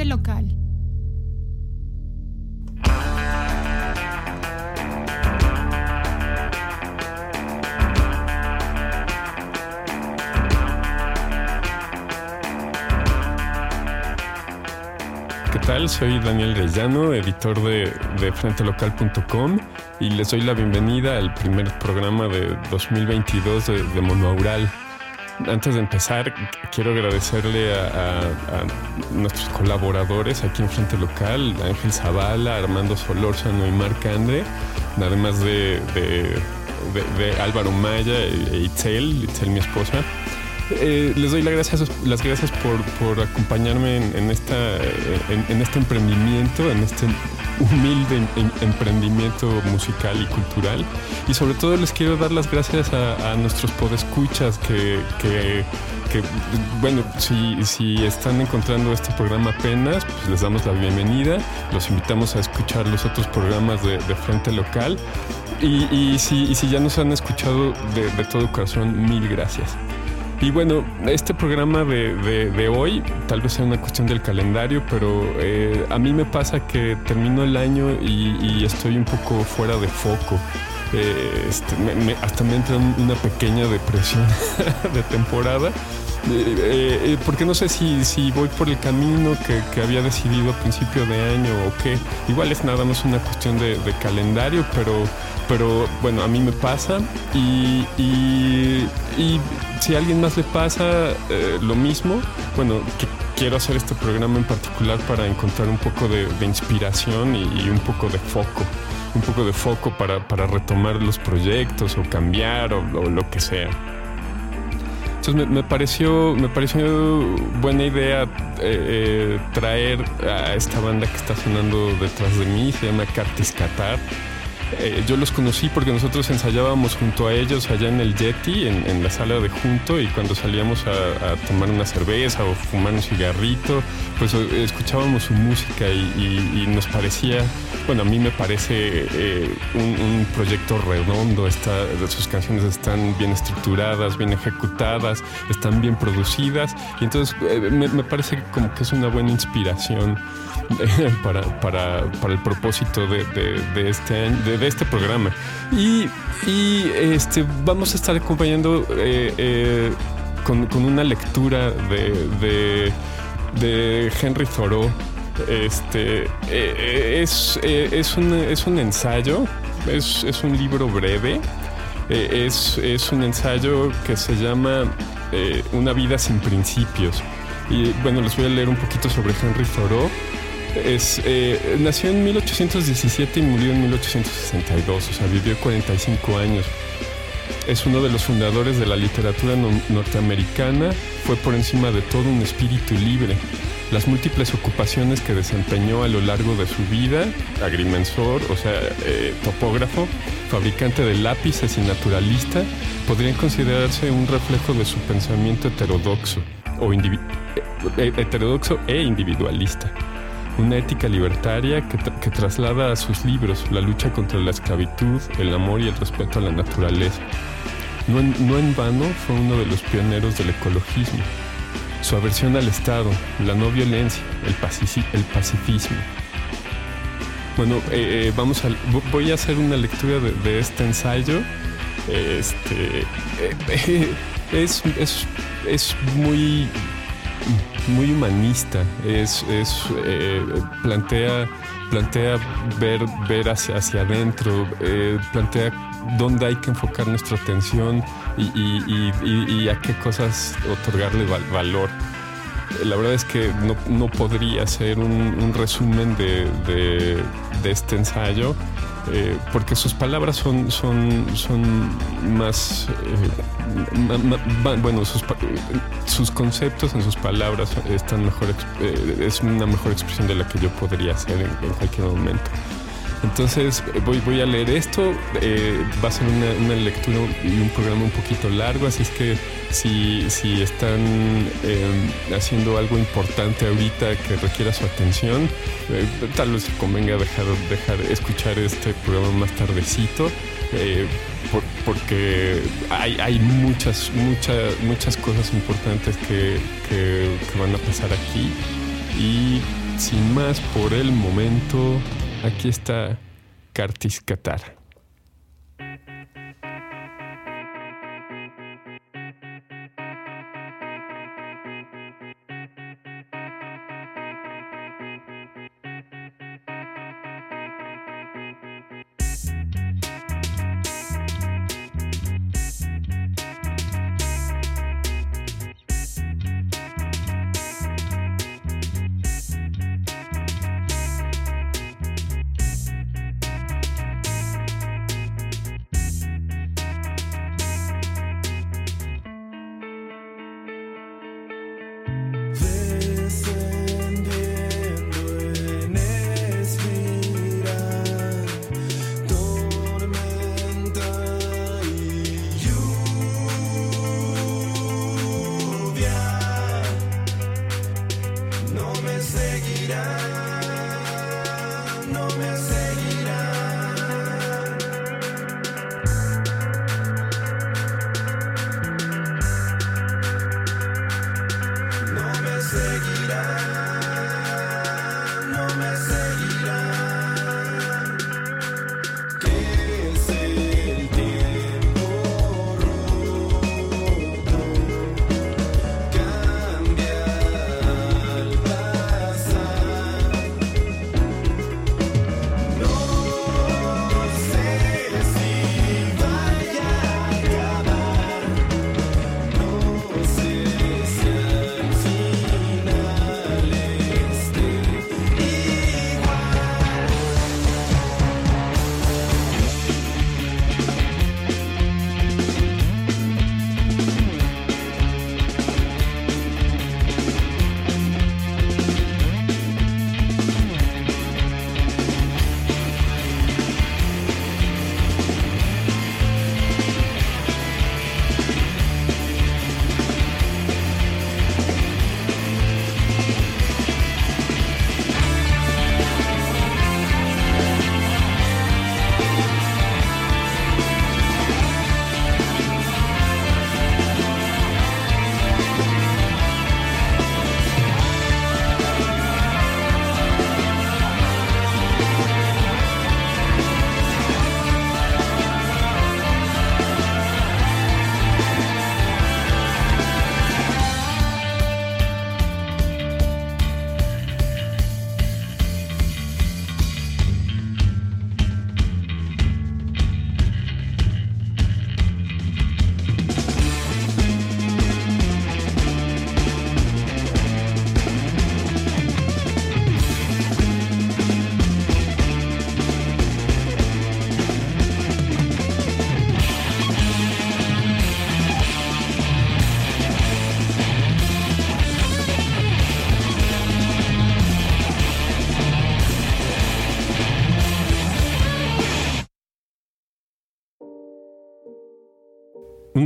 Frente Local. Soy Daniel Reyano, editor de, de frentelocal.com y les doy la bienvenida al primer programa de 2022 de, de Monoaural. Antes de empezar, quiero agradecerle a, nuestros colaboradores aquí en Frente Local, Ángel Zavala, Armando Solórzano y Marc Andre, además de, de- de- de Álvaro Maya e Itzel, Itzel mi esposa. Eh, les doy las gracias, por, acompañarme en, este emprendimiento, en este humilde em- em- emprendimiento musical y cultural. Y sobre todo les quiero dar las gracias a, nuestros podescuchas que, bueno, si, están encontrando este programa apenas, pues les damos la bienvenida. Los invitamos a escuchar los otros programas de, Frente Local. Y, si, ya nos han escuchado de todo corazón, mil gracias. Y bueno, este programa de, de- de hoy tal vez sea una cuestión del calendario, pero eh, a mí me pasa que termino el año y, y estoy un poco fuera de foco. Eh, este, me- me- hasta me entra un- una pequeña depresión de temporada. Eh, eh, porque no sé si, si voy por el camino que, que había decidido a principio de año o qué. Igual es nada más una cuestión de, calendario, pero, pero bueno, a mí me pasa y, y- si a alguien más le pasa eh, lo mismo, bueno, que quiero hacer este programa en particular para encontrar un poco de, inspiración y, un poco de foco, un poco de foco para, para retomar los proyectos o cambiar o lo que sea. Entonces me, pareció, me pareció buena idea eh, eh, traer a esta banda que está sonando detrás de mí, se llama Cartis Qatar. Eh, yo los conocí porque nosotros ensayábamos junto a ellos allá en el Yeti, en, la sala de junto, y cuando salíamos a, tomar una cerveza o fumar un cigarrito, pues eh, escuchábamos su música y, nos parecía, bueno, a mí me parece eh, un, proyecto redondo, está, sus canciones están bien estructuradas, bien ejecutadas, están bien producidas, y entonces me, me parece como que es una buena inspiración para, para, para el propósito de, de- de este año, de este programa. Y, y, este, vamos a estar acompañando eh, eh, con, con una lectura de, de, Henry Thoreau. Este eh, es, es, un, es un ensayo, es, es un libro breve. Es, es un ensayo que se llama Una vida sin principios. Y bueno, les voy a leer un poquito sobre Henry Thoreau. Es, eh, nació en 1817 y murió en 1862, o sea, vivió 45 años. Es uno de los fundadores de la literatura no- norteamericana, fue por encima de todo un espíritu libre. Las múltiples ocupaciones que desempeñó a lo largo de su vida, agrimensor, o sea, eh, topógrafo, fabricante de lápices y naturalista, podrían considerarse un reflejo de su pensamiento heterodoxo, o eh, heterodoxo e individualista una ética libertaria que, tra- que traslada a sus libros la lucha contra la esclavitud, el amor y el respeto a la naturaleza. No en, no en vano fue uno de los pioneros del ecologismo. Su aversión al Estado, la no violencia, el, el pacifismo. Bueno, eh, eh, vamos a, vo- voy a hacer una lectura de, este ensayo. Este eh, es, es, es muy muy humanista. Es, es eh, plantea, plantea ver, ver hacia, hacia adentro, eh, plantea dónde hay que enfocar nuestra atención y, a qué cosas otorgarle val- valor. La verdad es que no, no podría ser un, resumen de, de- este ensayo, eh, porque sus palabras son, son, son más, eh, bueno, sus, sus conceptos en sus palabras están mejor, eh, es una mejor expresión de la que yo podría hacer en cualquier momento. Entonces eh, voy, voy a leer esto, eh, va a ser una, lectura y un programa un poquito largo, así es que si, si están eh, haciendo algo importante ahorita que requiera su atención, tal vez convenga dejar, dejar escuchar este programa más tardecito. por- porque hay, hay muchas, muchas, muchas cosas importantes que- que van a pasar aquí y sin más por el momento, aquí está Cartis Qatar.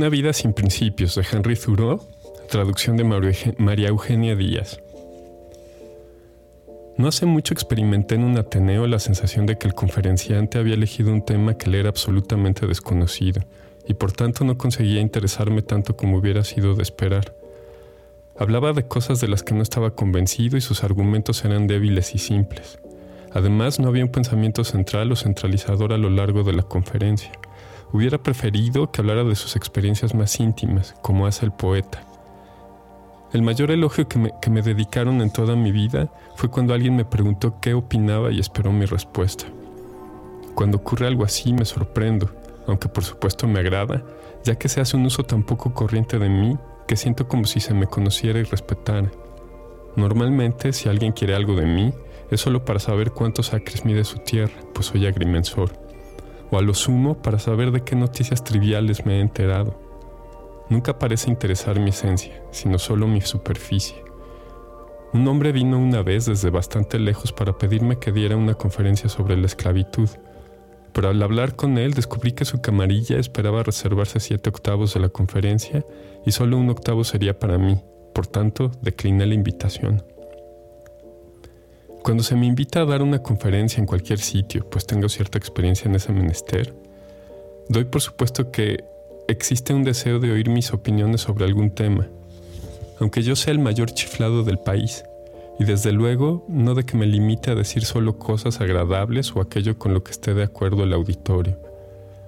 Una vida sin principios de Henry Thoreau, traducción de María Eugenia Díaz. No hace mucho experimenté en un Ateneo la sensación de que el conferenciante había elegido un tema que le era absolutamente desconocido y por tanto no conseguía interesarme tanto como hubiera sido de esperar. Hablaba de cosas de las que no estaba convencido y sus argumentos eran débiles y simples. Además, no había un pensamiento central o centralizador a lo largo de la conferencia. Hubiera preferido que hablara de sus experiencias más íntimas, como hace el poeta. El mayor elogio que me, dedicaron en toda mi vida fue cuando alguien me preguntó qué opinaba y esperó mi respuesta. Cuando ocurre algo así me sorprendo, aunque por supuesto me agrada, ya que se hace un uso tan poco corriente de mí que siento como si se me conociera y respetara. Normalmente, si alguien quiere algo de mí, es solo para saber cuántos acres mide su tierra, pues soy agrimensor o a lo sumo para saber de qué noticias triviales me he enterado. Nunca parece interesar mi esencia, sino solo mi superficie. Un hombre vino una vez desde bastante lejos para pedirme que diera una conferencia sobre la esclavitud, pero al hablar con él descubrí que su camarilla esperaba reservarse siete octavos de la conferencia y solo un octavo sería para mí, por tanto decliné la invitación. Cuando se me invita a dar una conferencia en cualquier sitio, pues tengo cierta experiencia en ese menester, doy por supuesto que existe un deseo de oír mis opiniones sobre algún tema. Aunque yo sea el mayor chiflado del país, y desde luego no de que me limite a decir solo cosas agradables o aquello con lo que esté de acuerdo el auditorio.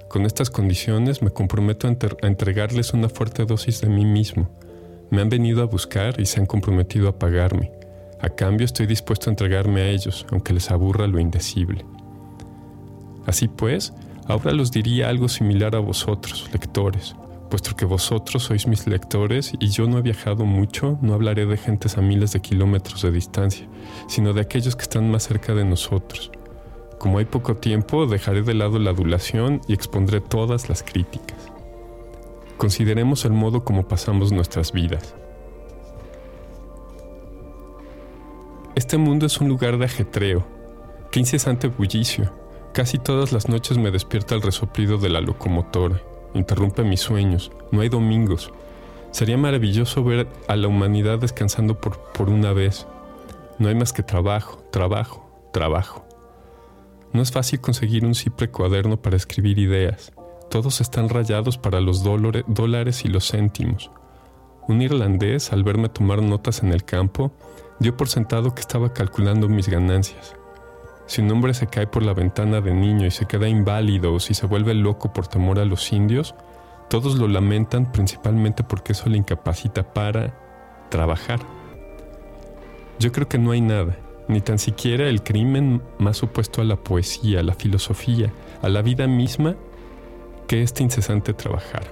Con estas condiciones me comprometo a, entregarles una fuerte dosis de mí mismo. Me han venido a buscar y se han comprometido a pagarme. A cambio estoy dispuesto a entregarme a ellos, aunque les aburra lo indecible. Así pues, ahora los diría algo similar a vosotros, lectores. Puesto que vosotros sois mis lectores y yo no he viajado mucho, no hablaré de gentes a miles de kilómetros de distancia, sino de aquellos que están más cerca de nosotros. Como hay poco tiempo, dejaré de lado la adulación y expondré todas las críticas. Consideremos el modo como pasamos nuestras vidas. Este mundo es un lugar de ajetreo. Qué incesante bullicio. Casi todas las noches me despierta el resoplido de la locomotora interrumpe mis sueños. No hay domingos. Sería maravilloso ver a la humanidad descansando por, por una vez. No hay más que trabajo, trabajo, trabajo. No es fácil conseguir un simple cuaderno para escribir ideas. Todos están rayados para los dólares y los céntimos. Un irlandés, al verme tomar notas en el campo, dio por sentado que estaba calculando mis ganancias. Si un hombre se cae por la ventana de niño y se queda inválido o si se vuelve loco por temor a los indios, todos lo lamentan principalmente porque eso le incapacita para trabajar. Yo creo que no hay nada, ni tan siquiera el crimen más opuesto a la poesía, a la filosofía, a la vida misma, que este incesante trabajar.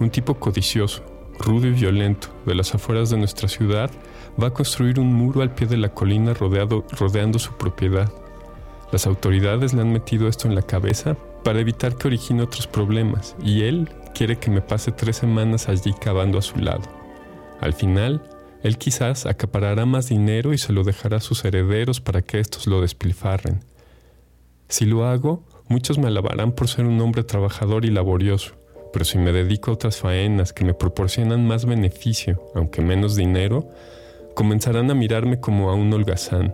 Un tipo codicioso, rudo y violento, de las afueras de nuestra ciudad, va a construir un muro al pie de la colina rodeado, rodeando su propiedad. Las autoridades le han metido esto en la cabeza para evitar que origine otros problemas y él quiere que me pase tres semanas allí cavando a su lado. Al final, él quizás acaparará más dinero y se lo dejará a sus herederos para que estos lo despilfarren. Si lo hago, muchos me alabarán por ser un hombre trabajador y laborioso, pero si me dedico a otras faenas que me proporcionan más beneficio, aunque menos dinero, comenzarán a mirarme como a un holgazán.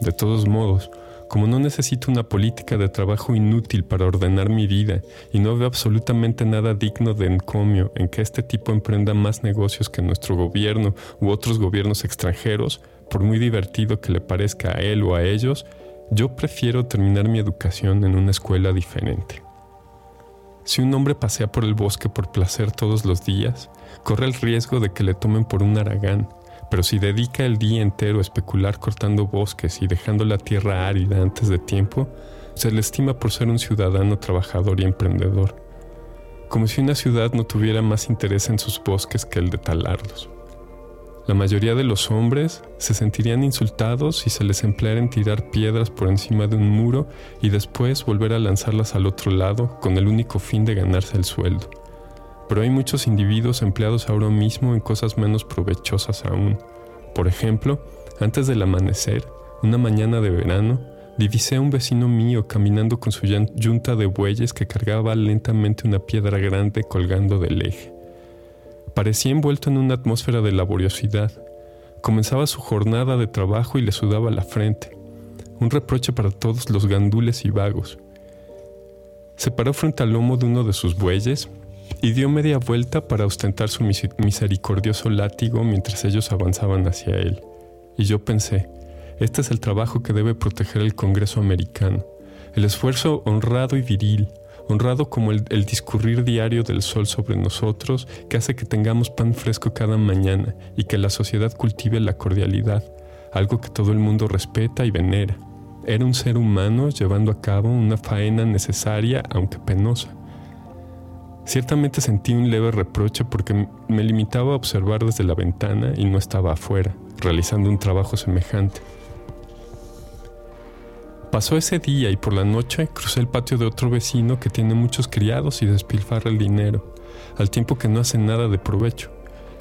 De todos modos, como no necesito una política de trabajo inútil para ordenar mi vida y no veo absolutamente nada digno de encomio en que este tipo emprenda más negocios que nuestro gobierno u otros gobiernos extranjeros, por muy divertido que le parezca a él o a ellos, yo prefiero terminar mi educación en una escuela diferente. Si un hombre pasea por el bosque por placer todos los días, corre el riesgo de que le tomen por un aragán pero si dedica el día entero a especular cortando bosques y dejando la tierra árida antes de tiempo, se le estima por ser un ciudadano trabajador y emprendedor, como si una ciudad no tuviera más interés en sus bosques que el de talarlos. La mayoría de los hombres se sentirían insultados si se les empleara en tirar piedras por encima de un muro y después volver a lanzarlas al otro lado con el único fin de ganarse el sueldo pero hay muchos individuos empleados ahora mismo en cosas menos provechosas aún. Por ejemplo, antes del amanecer, una mañana de verano, divisé a un vecino mío caminando con su yunta de bueyes que cargaba lentamente una piedra grande colgando del eje. Parecía envuelto en una atmósfera de laboriosidad. Comenzaba su jornada de trabajo y le sudaba la frente. Un reproche para todos los gandules y vagos. Se paró frente al lomo de uno de sus bueyes y dio media vuelta para ostentar su misericordioso látigo mientras ellos avanzaban hacia él. Y yo pensé, este es el trabajo que debe proteger el Congreso americano, el esfuerzo honrado y viril, honrado como el, el, discurrir diario del sol sobre nosotros, que hace que tengamos pan fresco cada mañana y que la sociedad cultive la cordialidad, algo que todo el mundo respeta y venera. Era un ser humano llevando a cabo una faena necesaria, aunque penosa. Ciertamente sentí un leve reproche porque me limitaba a observar desde la ventana y no estaba afuera, realizando un trabajo semejante. Pasó ese día y por la noche crucé el patio de otro vecino que tiene muchos criados y despilfarra el dinero, al tiempo que no hace nada de provecho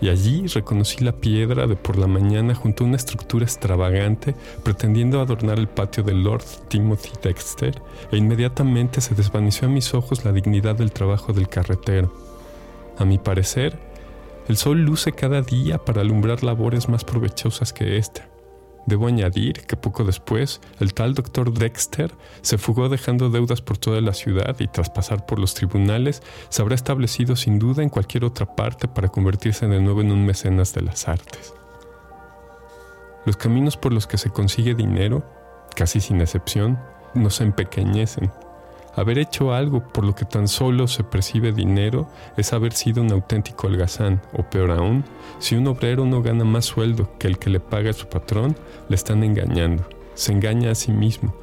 y allí reconocí la piedra de por la mañana junto a una estructura extravagante pretendiendo adornar el patio de Lord Timothy Dexter e inmediatamente se desvaneció a mis ojos la dignidad del trabajo del carretero. A mi parecer, el sol luce cada día para alumbrar labores más provechosas que esta. Debo añadir que poco después, el tal doctor Dexter se fugó dejando deudas por toda la ciudad y tras pasar por los tribunales, se habrá establecido sin duda en cualquier otra parte para convertirse de nuevo en un mecenas de las artes. Los caminos por los que se consigue dinero, casi sin excepción, nos empequeñecen. Haber hecho algo por lo que tan solo se percibe dinero es haber sido un auténtico holgazán, o peor aún, si un obrero no gana más sueldo que el que le paga a su patrón, le están engañando, se engaña a sí mismo.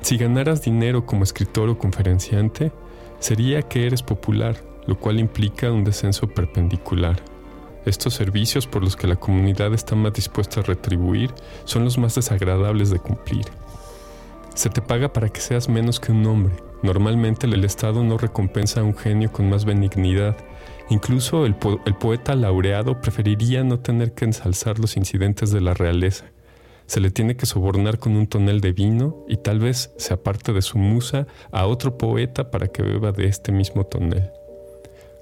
Si ganaras dinero como escritor o conferenciante, sería que eres popular, lo cual implica un descenso perpendicular. Estos servicios por los que la comunidad está más dispuesta a retribuir son los más desagradables de cumplir. Se te paga para que seas menos que un hombre. Normalmente el Estado no recompensa a un genio con más benignidad. Incluso el, el poeta laureado preferiría no tener que ensalzar los incidentes de la realeza. Se le tiene que sobornar con un tonel de vino y tal vez se aparte de su musa a otro poeta para que beba de este mismo tonel.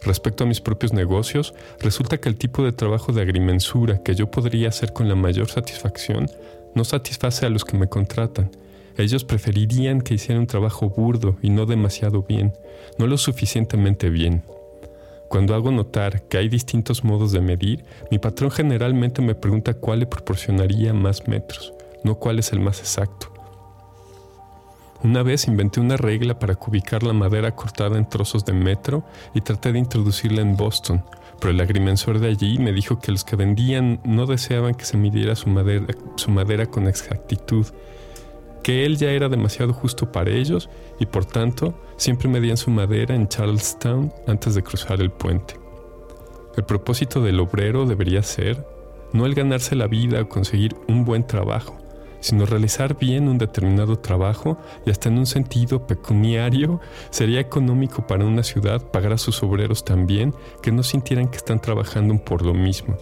Respecto a mis propios negocios, resulta que el tipo de trabajo de agrimensura que yo podría hacer con la mayor satisfacción no satisface a los que me contratan. Ellos preferirían que hiciera un trabajo burdo y no demasiado bien, no lo suficientemente bien. Cuando hago notar que hay distintos modos de medir, mi patrón generalmente me pregunta cuál le proporcionaría más metros, no cuál es el más exacto. Una vez inventé una regla para cubicar la madera cortada en trozos de metro y traté de introducirla en Boston, pero el agrimensor de allí me dijo que los que vendían no deseaban que se midiera su madera, su madera con exactitud, que él ya era demasiado justo para ellos y por tanto siempre medían su madera en Charlestown antes de cruzar el puente. El propósito del obrero debería ser no el ganarse la vida o conseguir un buen trabajo, sino realizar bien un determinado trabajo y hasta en un sentido pecuniario sería económico para una ciudad pagar a sus obreros también que no sintieran que están trabajando por lo mismo,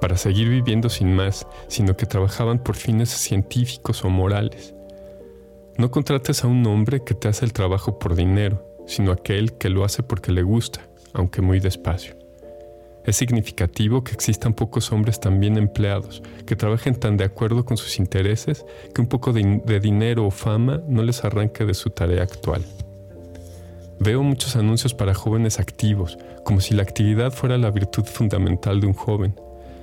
para seguir viviendo sin más, sino que trabajaban por fines científicos o morales. No contrates a un hombre que te hace el trabajo por dinero, sino aquel que lo hace porque le gusta, aunque muy despacio. Es significativo que existan pocos hombres tan bien empleados, que trabajen tan de acuerdo con sus intereses, que un poco de, dinero o fama no les arranque de su tarea actual. Veo muchos anuncios para jóvenes activos, como si la actividad fuera la virtud fundamental de un joven.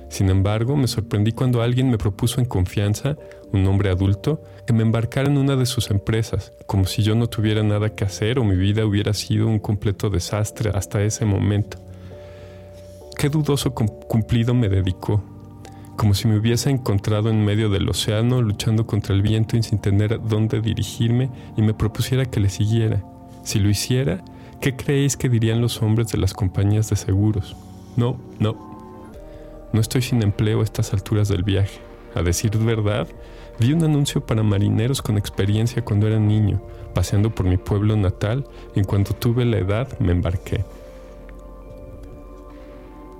Sin embargo, me sorprendí cuando alguien me propuso en confianza, un hombre adulto, que me embarcara en una de sus empresas, como si yo no tuviera nada que hacer o mi vida hubiera sido un completo desastre hasta ese momento qué dudoso cumplido me dedicó, como si me hubiese encontrado en medio del océano luchando contra el viento y sin tener dónde dirigirme y me propusiera que le siguiera. Si lo hiciera, ¿qué creéis que dirían los hombres de las compañías de seguros? No, no. No estoy sin empleo a estas alturas del viaje. A decir verdad, vi un anuncio para marineros con experiencia cuando era niño, paseando por mi pueblo natal y en cuanto tuve la edad me embarqué.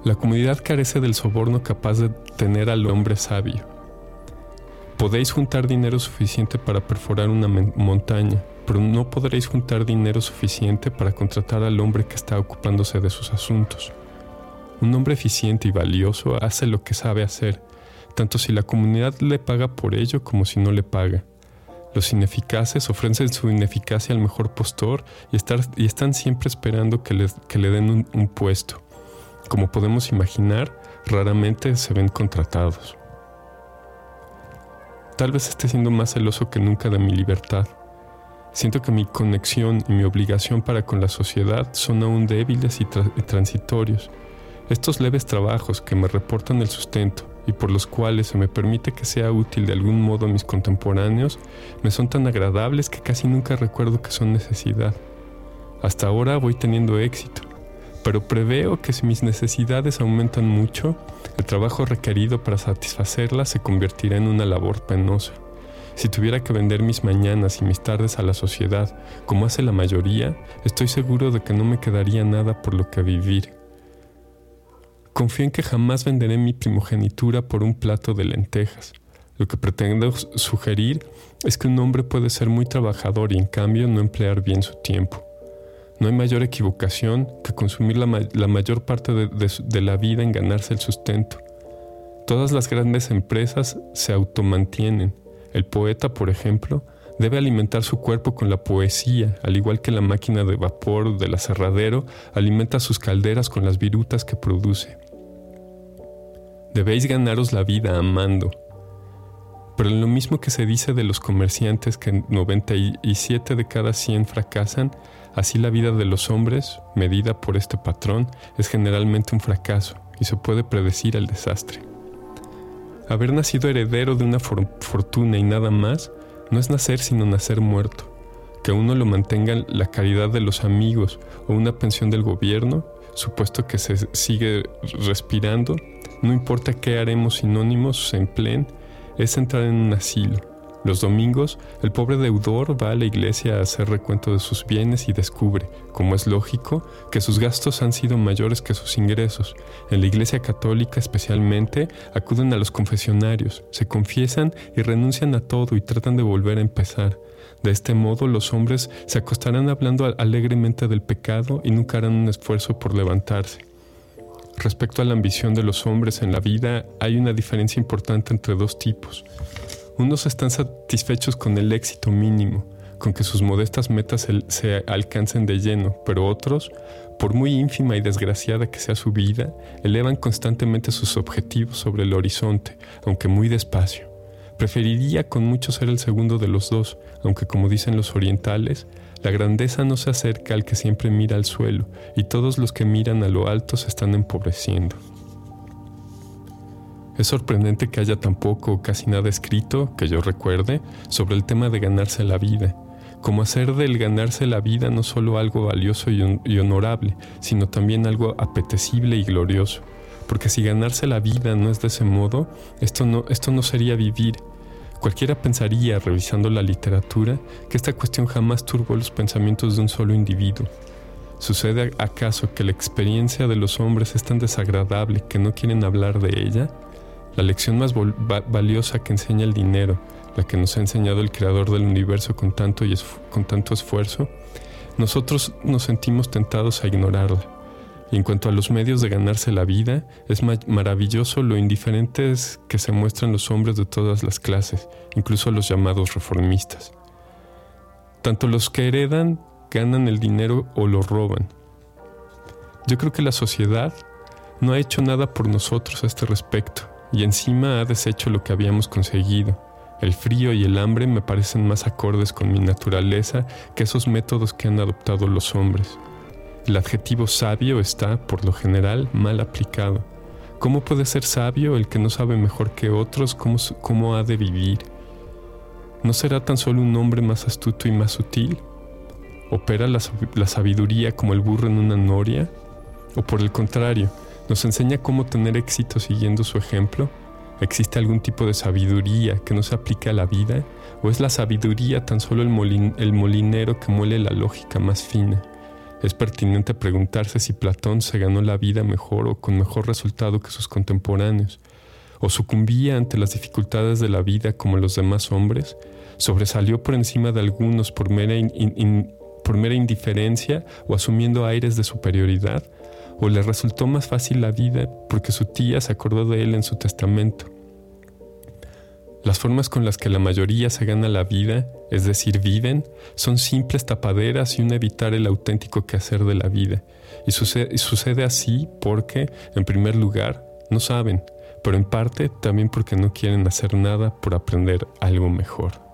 La comunidad carece del soborno capaz de tener al hombre sabio. Podéis juntar dinero suficiente para perforar una montaña, pero no podréis juntar dinero suficiente para contratar al hombre que está ocupándose de sus asuntos. Un hombre eficiente y valioso hace lo que sabe hacer, tanto si la comunidad le paga por ello como si no le paga. Los ineficaces ofrecen su ineficacia al mejor postor y, están siempre esperando que, le den un puesto. Como podemos imaginar, raramente se ven contratados. Tal vez esté siendo más celoso que nunca de mi libertad. Siento que mi conexión y mi obligación para con la sociedad son aún débiles y, transitorios. Estos leves trabajos que me reportan el sustento y por los cuales se me permite que sea útil de algún modo a mis contemporáneos, me son tan agradables que casi nunca recuerdo que son necesidad. Hasta ahora voy teniendo éxito, pero preveo que si mis necesidades aumentan mucho, el trabajo requerido para satisfacerlas se convertirá en una labor penosa. Si tuviera que vender mis mañanas y mis tardes a la sociedad, como hace la mayoría, estoy seguro de que no me quedaría nada por lo que vivir. Confío en que jamás venderé mi primogenitura por un plato de lentejas. Lo que pretendo sugerir es que un hombre puede ser muy trabajador y en cambio no emplear bien su tiempo. No hay mayor equivocación que consumir la, mayor parte de, la vida en ganarse el sustento. Todas las grandes empresas se automantienen. El poeta, por ejemplo, debe alimentar su cuerpo con la poesía, al igual que la máquina de vapor del aserradero alimenta sus calderas con las virutas que produce. Debéis ganaros la vida amando. Pero lo mismo que se dice de los comerciantes que 97 de cada 100 fracasan, así la vida de los hombres, medida por este patrón, es generalmente un fracaso y se puede predecir el desastre. Haber nacido heredero de una fortuna y nada más no es nacer sino nacer muerto. Que uno lo mantenga la caridad de los amigos o una pensión del gobierno, supuesto que se sigue respirando, no importa qué haremos sinónimos se empleen, es entrar en un asilo los domingos, el pobre deudor va a la iglesia a hacer recuento de sus bienes y descubre, como es lógico, que sus gastos han sido mayores que sus ingresos. En la iglesia católica especialmente, acuden a los confesionarios, se confiesan y renuncian a todo y tratan de volver a empezar. De este modo, los hombres se acostarán hablando alegremente del pecado y nunca harán un esfuerzo por levantarse. Respecto a la ambición de los hombres en la vida, hay una diferencia importante entre dos tipos. Unos están satisfechos con el éxito mínimo, con que sus modestas metas se, alcancen de lleno, pero otros, por muy ínfima y desgraciada que sea su vida, elevan constantemente sus objetivos sobre el horizonte, aunque muy despacio. Preferiría con mucho ser el segundo de los dos, aunque como dicen los orientales, la grandeza no se acerca al que siempre mira al suelo, y todos los que miran a lo alto se están empobreciendo. Es sorprendente que haya tan poco o casi nada escrito, que yo recuerde, sobre el tema de ganarse la vida, como hacer del ganarse la vida no solo algo valioso y, honorable, sino también algo apetecible y glorioso. Porque si ganarse la vida no es de ese modo, esto no, esto no sería vivir. Cualquiera pensaría, revisando la literatura, que esta cuestión jamás turbó los pensamientos de un solo individuo. ¿Sucede acaso que la experiencia de los hombres es tan desagradable que no quieren hablar de ella? La lección más valiosa que enseña el dinero, la que nos ha enseñado el creador del universo con tanto, y con tanto esfuerzo, nosotros nos sentimos tentados a ignorarla. En cuanto a los medios de ganarse la vida, es maravilloso lo indiferentes que se muestran los hombres de todas las clases, incluso los llamados reformistas. Tanto los que heredan ganan el dinero o lo roban. Yo creo que la sociedad no ha hecho nada por nosotros a este respecto y encima ha deshecho lo que habíamos conseguido. El frío y el hambre me parecen más acordes con mi naturaleza que esos métodos que han adoptado los hombres. El adjetivo sabio está, por lo general, mal aplicado. ¿Cómo puede ser sabio el que no sabe mejor que otros cómo, cómo ha de vivir? ¿No será tan solo un hombre más astuto y más sutil? ¿Opera la, la sabiduría como el burro en una noria? ¿O por el contrario, nos enseña cómo tener éxito siguiendo su ejemplo? ¿Existe algún tipo de sabiduría que no se aplique a la vida? ¿O es la sabiduría tan solo el, molinero que muele la lógica más fina? Es pertinente preguntarse si Platón se ganó la vida mejor o con mejor resultado que sus contemporáneos, o sucumbía ante las dificultades de la vida como los demás hombres, sobresalió por encima de algunos por mera, indiferencia o asumiendo aires de superioridad, o le resultó más fácil la vida porque su tía se acordó de él en su testamento. Las formas con las que la mayoría se gana la vida, es decir, viven, son simples tapaderas y un evitar el auténtico quehacer de la vida. Y sucede, y sucede así porque, en primer lugar, no saben, pero en parte también porque no quieren hacer nada por aprender algo mejor.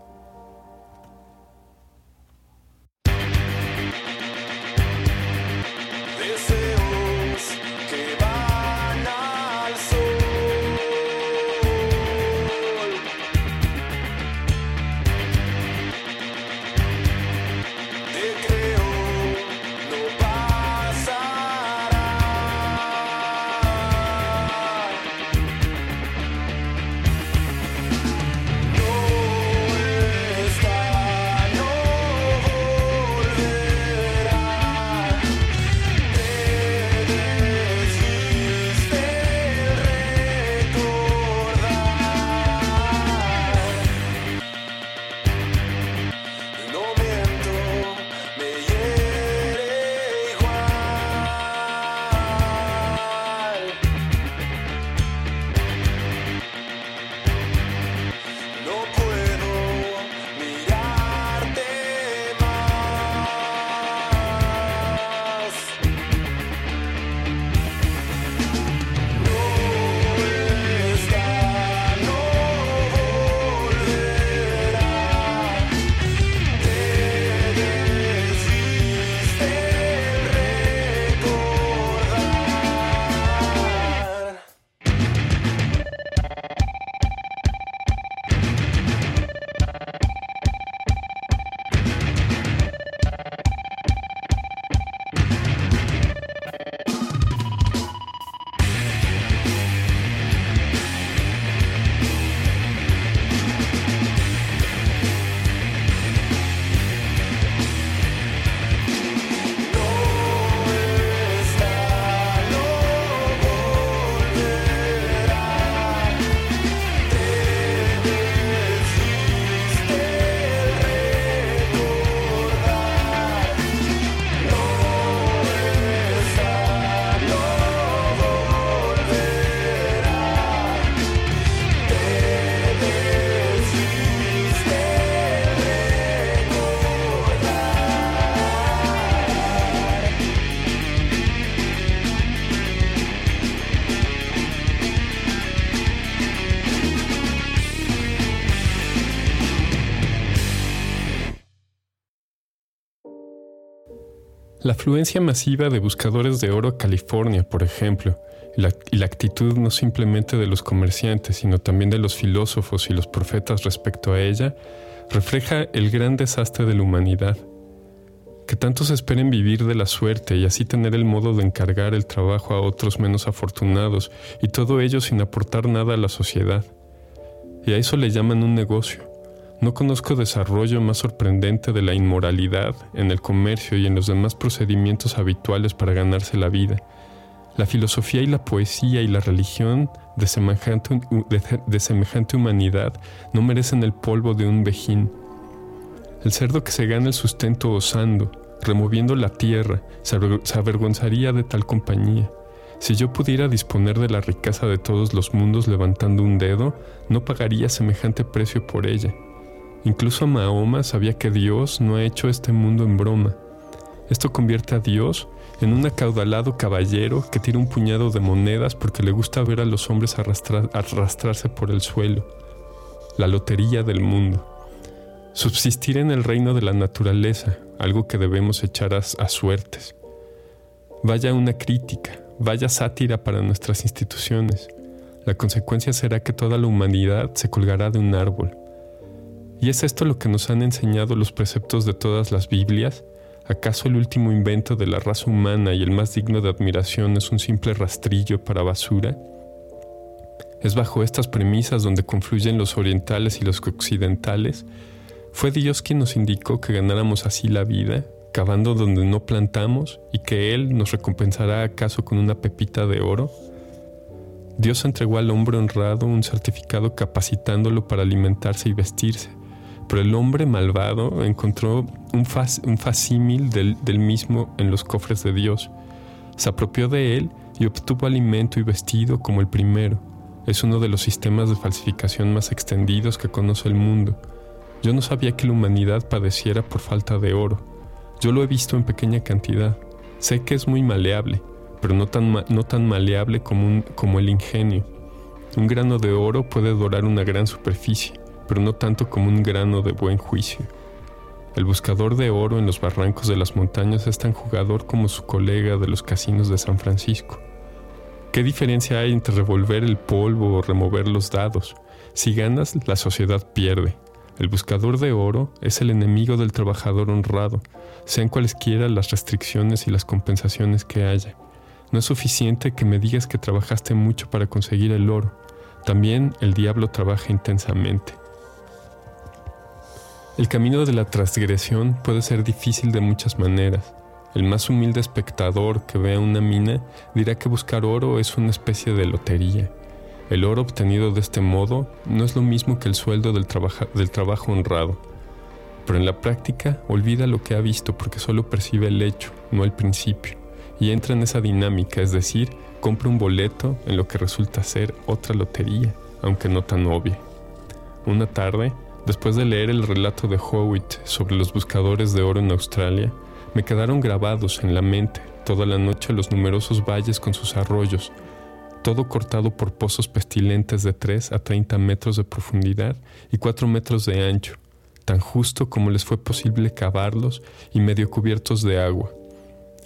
La afluencia masiva de buscadores de oro a California, por ejemplo, y la, y la, actitud no simplemente de los comerciantes, sino también de los filósofos y los profetas respecto a ella, refleja el gran desastre de la humanidad. Que tantos esperen vivir de la suerte y así tener el modo de encargar el trabajo a otros menos afortunados, y todo ello sin aportar nada a la sociedad. Y a eso le llaman un negocio. No conozco desarrollo más sorprendente de la inmoralidad en el comercio y en los demás procedimientos habituales para ganarse la vida. La filosofía y la poesía y la religión de semejante, de, semejante humanidad no merecen el polvo de un vejín. El cerdo que se gana el sustento osando, removiendo la tierra, se avergonzaría de tal compañía. Si yo pudiera disponer de la riqueza de todos los mundos levantando un dedo, no pagaría semejante precio por ella. Incluso Mahoma sabía que Dios no ha hecho este mundo en broma. Esto convierte a Dios en un acaudalado caballero que tira un puñado de monedas porque le gusta ver a los hombres arrastrarse por el suelo. La lotería del mundo. Subsistir en el reino de la naturaleza, algo que debemos echar a, a suertes. Vaya una crítica, vaya sátira para nuestras instituciones. La consecuencia será que toda la humanidad se colgará de un árbol ¿Y es esto lo que nos han enseñado los preceptos de todas las Biblias? ¿Acaso el último invento de la raza humana y el más digno de admiración es un simple rastrillo para basura? Es bajo estas premisas donde confluyen los orientales y los occidentales. ¿Fue Dios quien nos indicó que ganáramos así la vida, cavando donde no plantamos, y que Él nos recompensará acaso con una pepita de oro? Dios entregó al hombre honrado un certificado capacitándolo para alimentarse y vestirse pero el hombre malvado encontró un, facímil del, mismo en los cofres de Dios. Se apropió de él y obtuvo alimento y vestido como el primero. Es uno de los sistemas de falsificación más extendidos que conoce el mundo. Yo no sabía que la humanidad padeciera por falta de oro. Yo lo he visto en pequeña cantidad. Sé que es muy maleable, pero no tan, maleable como el ingenio. Un grano de oro puede dorar una gran superficie pero no tanto como un grano de buen juicio. El buscador de oro en los barrancos de las montañas es tan jugador como su colega de los casinos de San Francisco. ¿Qué diferencia hay entre revolver el polvo o remover los dados? Si ganas, la sociedad pierde. El buscador de oro es el enemigo del trabajador honrado, sean cualesquiera las restricciones y las compensaciones que haya. No es suficiente que me digas que trabajaste mucho para conseguir el oro. También el diablo trabaja intensamente. El camino de la transgresión puede ser difícil de muchas maneras. El más humilde espectador que vea una mina dirá que buscar oro es una especie de lotería. El oro obtenido de este modo no es lo mismo que el sueldo del, del trabajo honrado. Pero en la práctica olvida lo que ha visto porque solo percibe el hecho, no el principio, y entra en esa dinámica, es decir, compra un boleto en lo que resulta ser otra lotería, aunque no tan obvia. Una tarde, Después de leer el relato de Howitt sobre los buscadores de oro en Australia, me quedaron grabados en la mente toda la noche los numerosos valles con sus arroyos, todo cortado por pozos pestilentes de 3 a 30 metros de profundidad y 4 metros de ancho, tan justo como les fue posible cavarlos y medio cubiertos de agua,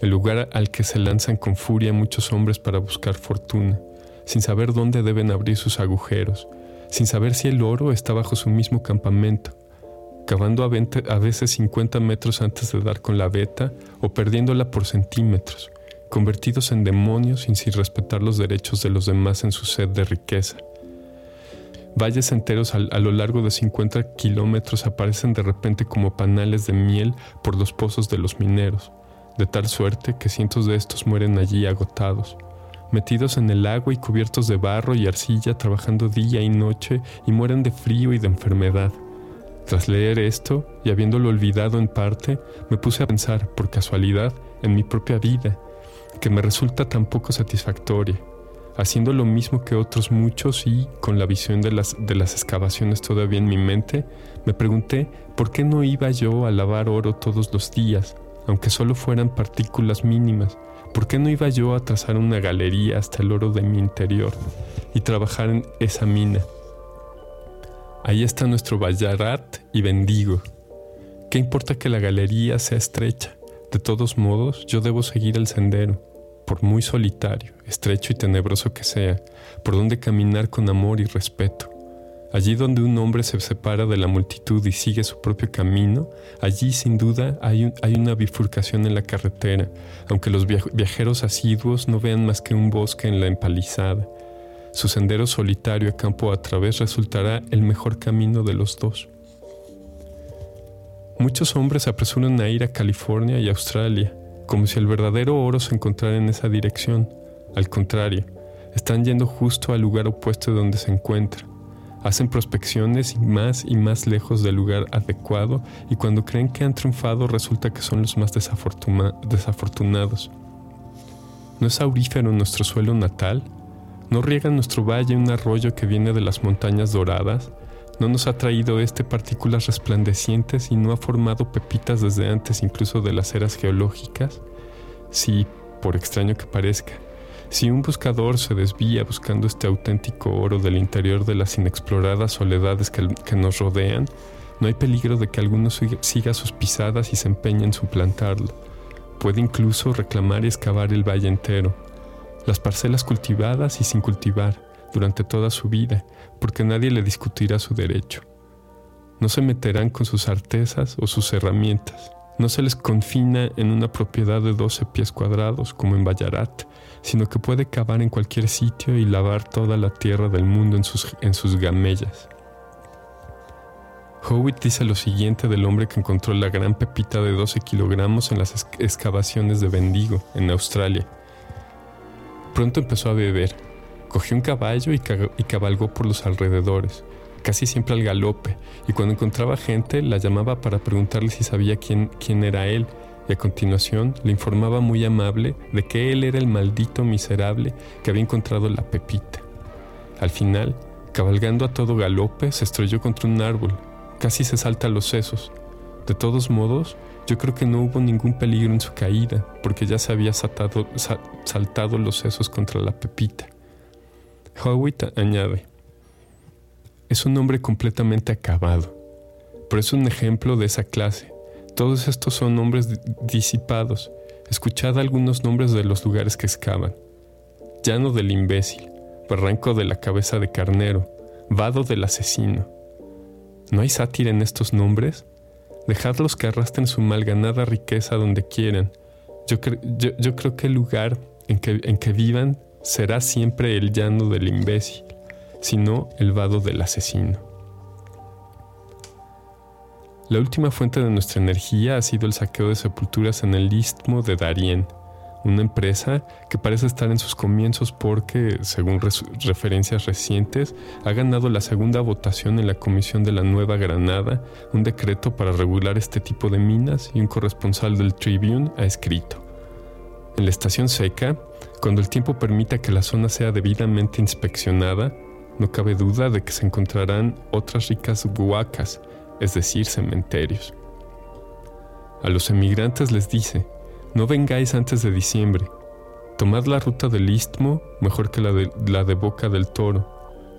el lugar al que se lanzan con furia muchos hombres para buscar fortuna, sin saber dónde deben abrir sus agujeros, sin saber si el oro está bajo su mismo campamento, cavando a, veces 50 metros antes de dar con la veta o perdiéndola por centímetros, convertidos en demonios sin, sin respetar los derechos de los demás en su sed de riqueza. Valles enteros a, a lo largo de 50 kilómetros aparecen de repente como panales de miel por los pozos de los mineros, de tal suerte que cientos de estos mueren allí agotados metidos en el agua y cubiertos de barro y arcilla, trabajando día y noche y mueren de frío y de enfermedad. Tras leer esto, y habiéndolo olvidado en parte, me puse a pensar, por casualidad, en mi propia vida, que me resulta tan poco satisfactoria, haciendo lo mismo que otros muchos y, con la visión de las, excavaciones todavía en mi mente, me pregunté por qué no iba yo a lavar oro todos los días, aunque solo fueran partículas mínimas, ¿Por qué no iba yo a trazar una galería hasta el oro de mi interior y trabajar en esa mina? Ahí está nuestro Ballarat y Bendigo. ¿Qué importa que la galería sea estrecha? De todos modos, yo debo seguir el sendero, por muy solitario, estrecho y tenebroso que sea, por donde caminar con amor y respeto. Allí donde un hombre se separa de la multitud y sigue su propio camino, allí sin duda hay, una bifurcación en la carretera, aunque los viajeros asiduos no vean más que un bosque en la empalizada. Su sendero solitario a campo a través resultará el mejor camino de los dos. Muchos hombres apresuran a ir a California y Australia, como si el verdadero oro se encontrara en esa dirección. Al contrario, están yendo justo al lugar opuesto de donde se encuentra. Hacen prospecciones más y más lejos del lugar adecuado y cuando creen que han triunfado resulta que son los más desafortunados. ¿No es aurífero nuestro suelo natal? ¿No riega nuestro valle un arroyo que viene de las montañas doradas? No nos ha traído este partículas resplandecientes y no ha formado pepitas desde antes incluso de las eras geológicas? Sí, por extraño que parezca. Si un buscador se desvía buscando este auténtico oro del interior de las inexploradas soledades que, nos rodean, no hay peligro de que alguno siga sus pisadas y se empeñe en suplantarlo. Puede incluso reclamar y excavar el valle entero, las parcelas cultivadas y sin cultivar, durante toda su vida, porque nadie le discutirá su derecho. No se meterán con sus artesas o sus herramientas. No se les confina en una propiedad de 12 pies cuadrados como en Ballarat, sino que puede cavar en cualquier sitio y lavar toda la tierra del mundo en sus, en sus gamellas. Howitt dice lo siguiente del hombre que encontró la gran pepita de 12 kilogramos en las excavaciones de Bendigo, en Australia. Pronto empezó a beber, Cogió un caballo y, cabalgó por los alrededores, casi siempre al galope, y cuando encontraba gente la llamaba para preguntarle si sabía quién, quién era él, y a continuación le informaba muy amable de que él era el maldito miserable que había encontrado la pepita. Al final, cabalgando a todo galope, se estrelló contra un árbol, casi se salta los sesos. De todos modos, yo creo que no hubo ningún peligro en su caída, porque ya se había saltado los sesos contra la pepita. Howitt añade, es un hombre completamente acabado, pero es un ejemplo de esa clase. Todos estos son nombres disipados. Escuchad algunos nombres de los lugares que excavan. Llano del imbécil, barranco de la cabeza de carnero, vado del asesino. ¿No hay sátira en estos nombres? Dejadlos que arrastren su malganada riqueza donde quieran. Yo, creo que el lugar en que, en que vivan será siempre el llano del imbécil, sino el vado del asesino. La última fuente de nuestra energía ha sido el saqueo de sepulturas en el istmo de Darien, una empresa que parece estar en sus comienzos porque, según referencias recientes, ha ganado la segunda votación en la Comisión de la Nueva Granada, un decreto para regular este tipo de minas y un corresponsal del Tribune ha escrito. En la estación seca, cuando el tiempo permita que la zona sea debidamente inspeccionada, no cabe duda de que se encontrarán otras ricas huacas, es decir, cementerios. A los emigrantes les dice, no vengáis antes de diciembre, tomad la ruta del istmo mejor que la de, la de Boca del Toro,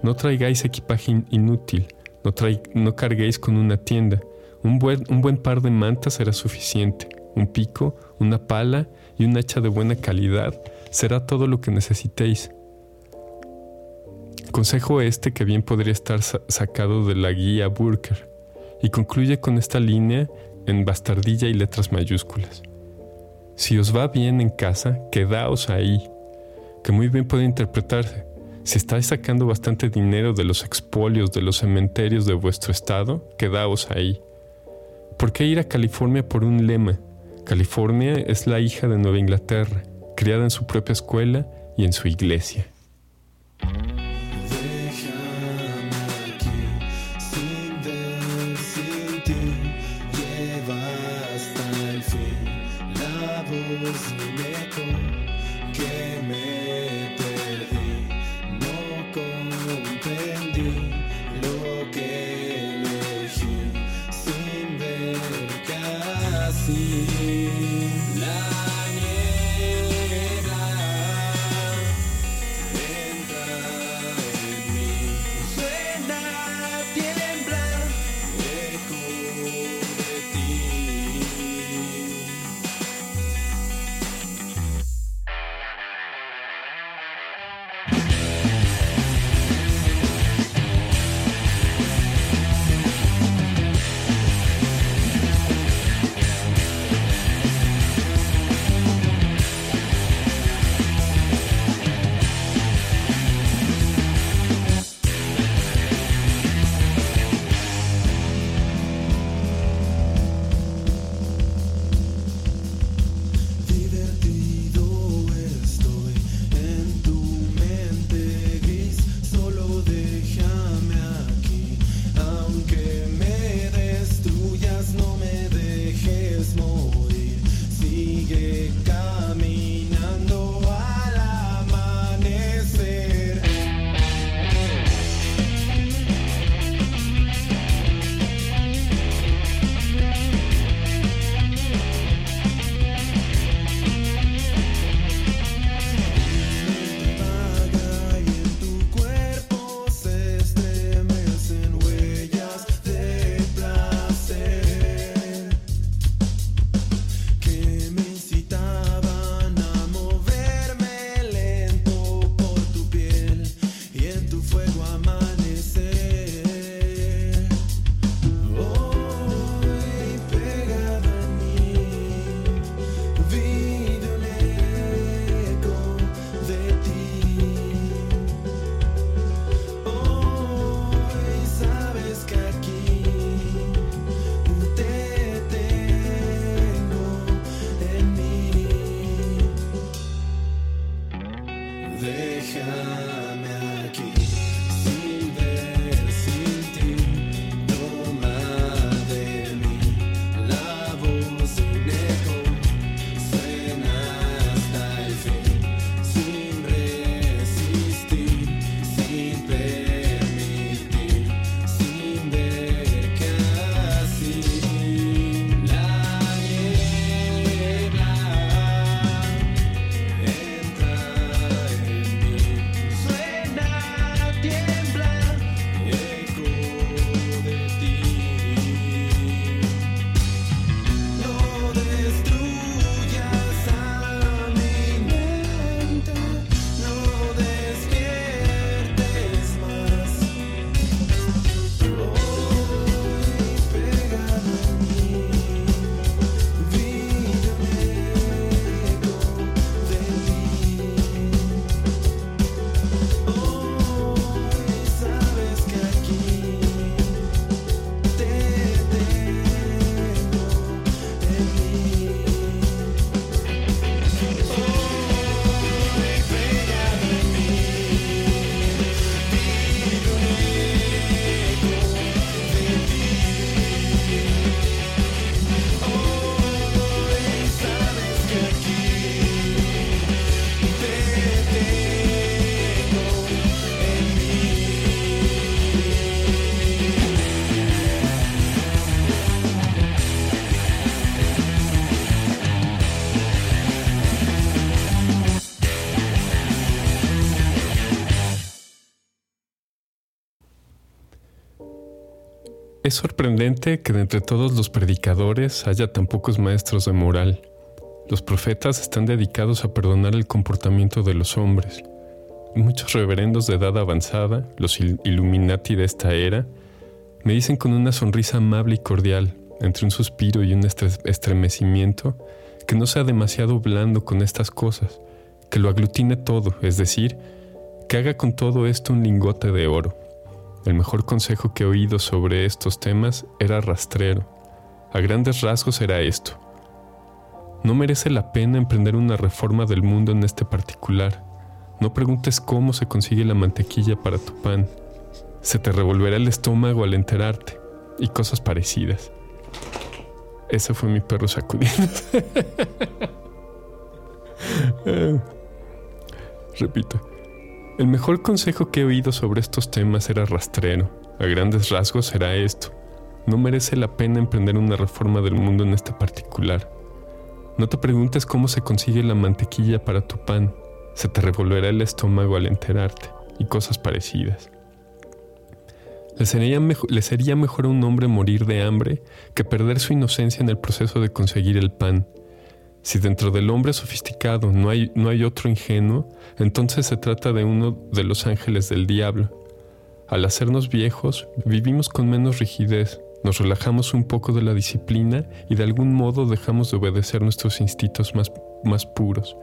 no traigáis equipaje inútil, no, no carguéis con una tienda, un buen, un buen par de mantas será suficiente, un pico, una pala y un hacha de buena calidad será todo lo que necesitéis. Consejo este que bien podría estar sacado de la guía Burker y concluye con esta línea en bastardilla y letras mayúsculas. Si os va bien en casa, quedaos ahí, que muy bien puede interpretarse. Si estáis sacando bastante dinero de los expolios de los cementerios de vuestro estado, quedaos ahí. ¿Por qué ir a California por un lema? California es la hija de Nueva Inglaterra criada en su propia escuela y en su iglesia. is Es sorprendente que de entre todos los predicadores haya tan pocos maestros de moral. Los profetas están dedicados a perdonar el comportamiento de los hombres. Muchos reverendos de edad avanzada, los Illuminati de esta era, me dicen con una sonrisa amable y cordial, entre un suspiro y un estremecimiento, que no sea demasiado blando con estas cosas, que lo aglutine todo, es decir, que haga con todo esto un lingote de oro. El mejor consejo que he oído sobre estos temas era rastrero. A grandes rasgos era esto. No merece la pena emprender una reforma del mundo en este particular. No preguntes cómo se consigue la mantequilla para tu pan. Se te revolverá el estómago al enterarte y cosas parecidas. Ese fue mi perro sacudiendo. Repito. El mejor consejo que he oído sobre estos temas era rastrero. A grandes rasgos era esto. No merece la pena emprender una reforma del mundo en este particular. No te preguntes cómo se consigue la mantequilla para tu pan. Se te revolverá el estómago al enterarte y cosas parecidas. Le sería mejor a un hombre morir de hambre que perder su inocencia en el proceso de conseguir el pan si dentro del hombre sofisticado no hay, no hay otro ingenuo, entonces se trata de uno de los ángeles del diablo. Al hacernos viejos, vivimos con menos rigidez, nos relajamos un poco de la disciplina y de algún modo dejamos de obedecer nuestros instintos más, más puros.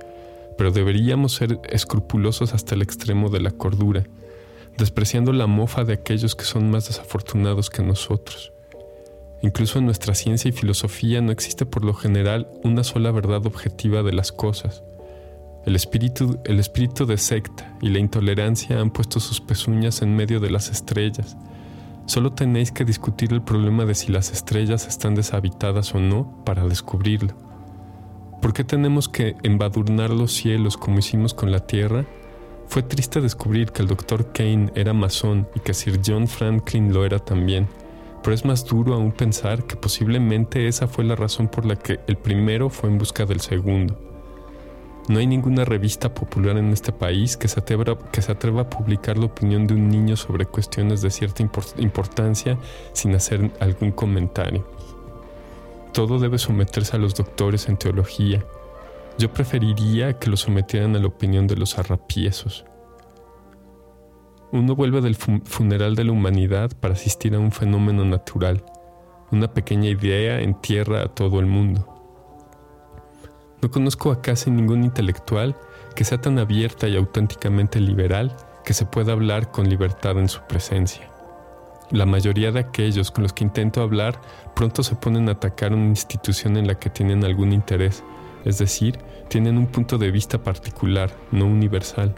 Pero deberíamos ser escrupulosos hasta el extremo de la cordura, despreciando la mofa de aquellos que son más desafortunados que nosotros. Incluso en nuestra ciencia y filosofía no existe por lo general una sola verdad objetiva de las cosas. El espíritu, el espíritu de secta y la intolerancia han puesto sus pezuñas en medio de las estrellas. Solo tenéis que discutir el problema de si las estrellas están deshabitadas o no para descubrirlo. ¿Por qué tenemos que embadurnar los cielos como hicimos con la Tierra? Fue triste descubrir que el doctor Kane era masón y que Sir John Franklin lo era también pero es más duro aún pensar que posiblemente esa fue la razón por la que el primero fue en busca del segundo. No hay ninguna revista popular en este país que se, atreva, que se atreva a publicar la opinión de un niño sobre cuestiones de cierta importancia sin hacer algún comentario. Todo debe someterse a los doctores en teología. Yo preferiría que lo sometieran a la opinión de los arrapiezos. Uno vuelve del funeral de la humanidad para asistir a un fenómeno natural. Una pequeña idea entierra a todo el mundo. No conozco a casi ningún intelectual que sea tan abierta y auténticamente liberal que se pueda hablar con libertad en su presencia. La mayoría de aquellos con los que intento hablar pronto se ponen a atacar una institución en la que tienen algún interés, es decir, tienen un punto de vista particular, no universal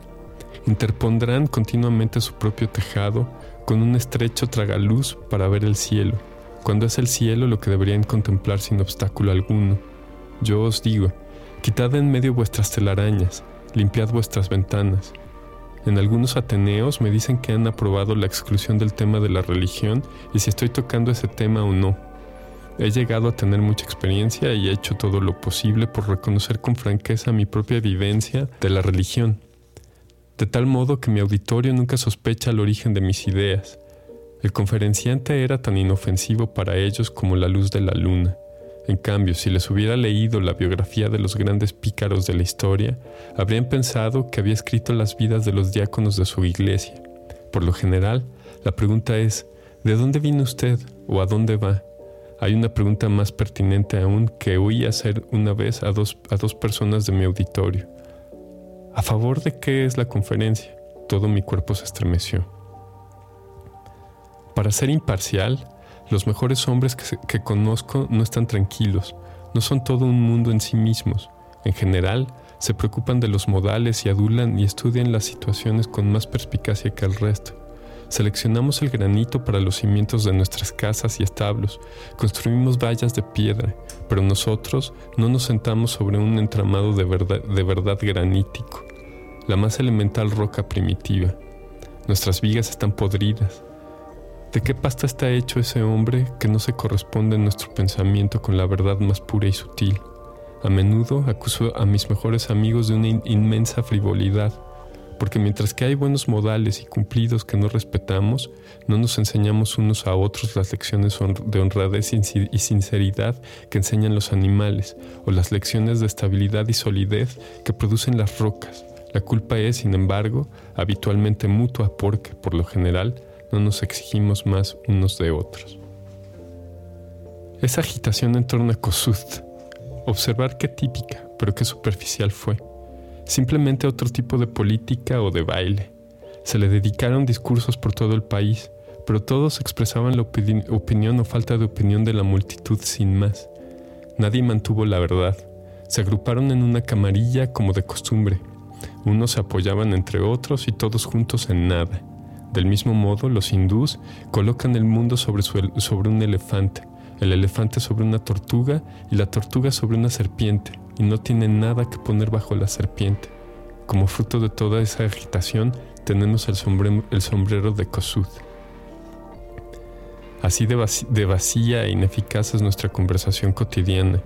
interpondrán continuamente su propio tejado con un estrecho tragaluz para ver el cielo, cuando es el cielo lo que deberían contemplar sin obstáculo alguno. Yo os digo, quitad en medio vuestras telarañas, limpiad vuestras ventanas. En algunos Ateneos me dicen que han aprobado la exclusión del tema de la religión y si estoy tocando ese tema o no. He llegado a tener mucha experiencia y he hecho todo lo posible por reconocer con franqueza mi propia vivencia de la religión de tal modo que mi auditorio nunca sospecha el origen de mis ideas. El conferenciante era tan inofensivo para ellos como la luz de la luna. En cambio, si les hubiera leído la biografía de los grandes pícaros de la historia, habrían pensado que había escrito las vidas de los diáconos de su iglesia. Por lo general, la pregunta es, ¿de dónde viene usted o a dónde va? Hay una pregunta más pertinente aún que oí hacer una vez a dos, a dos personas de mi auditorio. ¿A favor de qué es la conferencia? Todo mi cuerpo se estremeció. Para ser imparcial, los mejores hombres que, conozco no están tranquilos, no son todo un mundo en sí mismos. En general, se preocupan de los modales y adulan y estudian las situaciones con más perspicacia que el resto. Seleccionamos el granito para los cimientos de nuestras casas y establos, construimos vallas de piedra, pero nosotros no nos sentamos sobre un entramado de verdad, granítico, la más elemental roca primitiva. Nuestras vigas están podridas. ¿De qué pasta está hecho ese hombre que no se corresponde en nuestro pensamiento con la verdad más pura y sutil? A menudo acuso a mis mejores amigos de una inmensa frivolidad porque mientras que hay buenos modales y cumplidos que no respetamos, no nos enseñamos unos a otros las lecciones de honradez y sinceridad que enseñan los animales, o las lecciones de estabilidad y solidez que producen las rocas. La culpa es, sin embargo, habitualmente mutua porque, por lo general, no nos exigimos más unos de otros. Esa agitación en torno a Kossuth, observar qué típica, pero qué superficial fue simplemente otro tipo de política o de baile. Se le dedicaron discursos por todo el país, pero todos expresaban la opinión o falta de opinión de la multitud sin más. Nadie mantuvo la verdad. Se agruparon en una camarilla como de costumbre. Unos se apoyaban entre otros y todos juntos en nada. Del mismo modo, los hindús colocan el mundo sobre, sobre un elefante, el elefante sobre una tortuga y la tortuga sobre una serpiente, y no tiene nada que poner bajo la serpiente. Como fruto de toda esa agitación, tenemos el, sombrero, de Kossuth. Así de vacía e ineficaz es nuestra conversación cotidiana.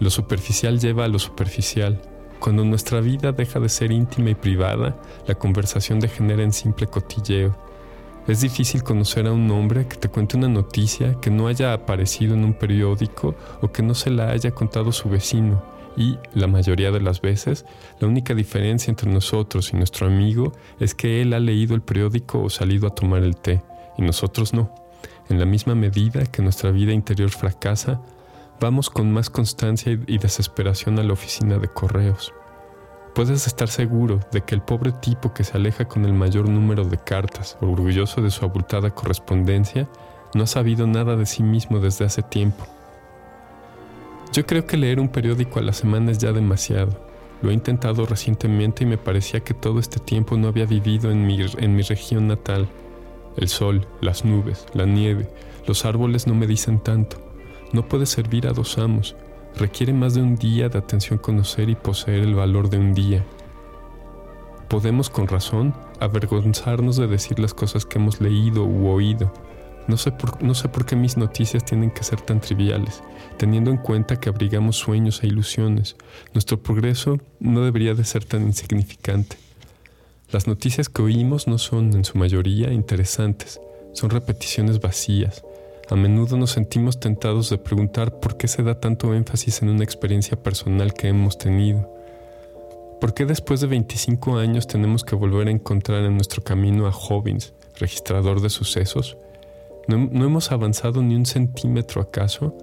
Lo superficial lleva a lo superficial. Cuando nuestra vida deja de ser íntima y privada, la conversación degenera en simple cotilleo. Es difícil conocer a un hombre que te cuente una noticia que no haya aparecido en un periódico o que no se la haya contado su vecino y, la mayoría de las veces, la única diferencia entre nosotros y nuestro amigo es que él ha leído el periódico o salido a tomar el té, y nosotros no. En la misma medida que nuestra vida interior fracasa, vamos con más constancia y desesperación a la oficina de correos. Puedes estar seguro de que el pobre tipo que se aleja con el mayor número de cartas, orgulloso de su abultada correspondencia, no ha sabido nada de sí mismo desde hace tiempo yo creo que leer un periódico a la semana es ya demasiado. Lo he intentado recientemente y me parecía que todo este tiempo no había vivido en mi, en mi región natal. El sol, las nubes, la nieve, los árboles no me dicen tanto. No puede servir a dos amos. Requiere más de un día de atención conocer y poseer el valor de un día. Podemos con razón avergonzarnos de decir las cosas que hemos leído u oído, no sé, por, qué mis noticias tienen que ser tan triviales, teniendo en cuenta que abrigamos sueños e ilusiones. Nuestro progreso no debería de ser tan insignificante. Las noticias que oímos no son, en su mayoría, interesantes, son repeticiones vacías. A menudo nos sentimos tentados de preguntar por qué se da tanto énfasis en una experiencia personal que hemos tenido. ¿Por qué después de 25 años tenemos que volver a encontrar en nuestro camino a Hobbins, registrador de sucesos? ¿No, hemos avanzado ni un centímetro acaso?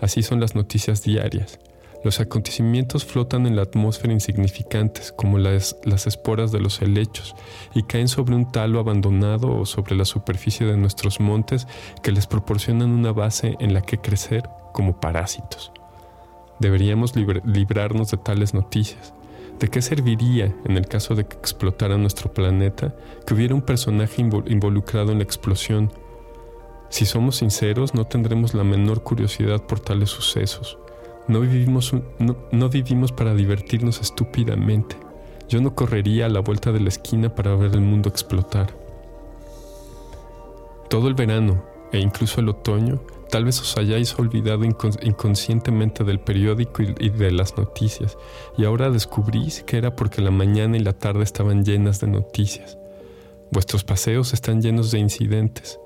Así son las noticias diarias. Los acontecimientos flotan en la atmósfera insignificantes, como las, las, esporas de los helechos, y caen sobre un talo abandonado o sobre la superficie de nuestros montes que les proporcionan una base en la que crecer como parásitos. Deberíamos librarnos de tales noticias. ¿De qué serviría, en el caso de que explotara nuestro planeta, que hubiera un personaje involucrado en la explosión si somos sinceros, no tendremos la menor curiosidad por tales sucesos. No vivimos, no, vivimos para divertirnos estúpidamente. Yo no correría a la vuelta de la esquina para ver el mundo explotar. Todo el verano e incluso el otoño, tal vez os hayáis olvidado inconscientemente del periódico y, y de las noticias, y ahora descubrís que era porque la mañana y la tarde estaban llenas de noticias. Vuestros paseos están llenos de incidentes,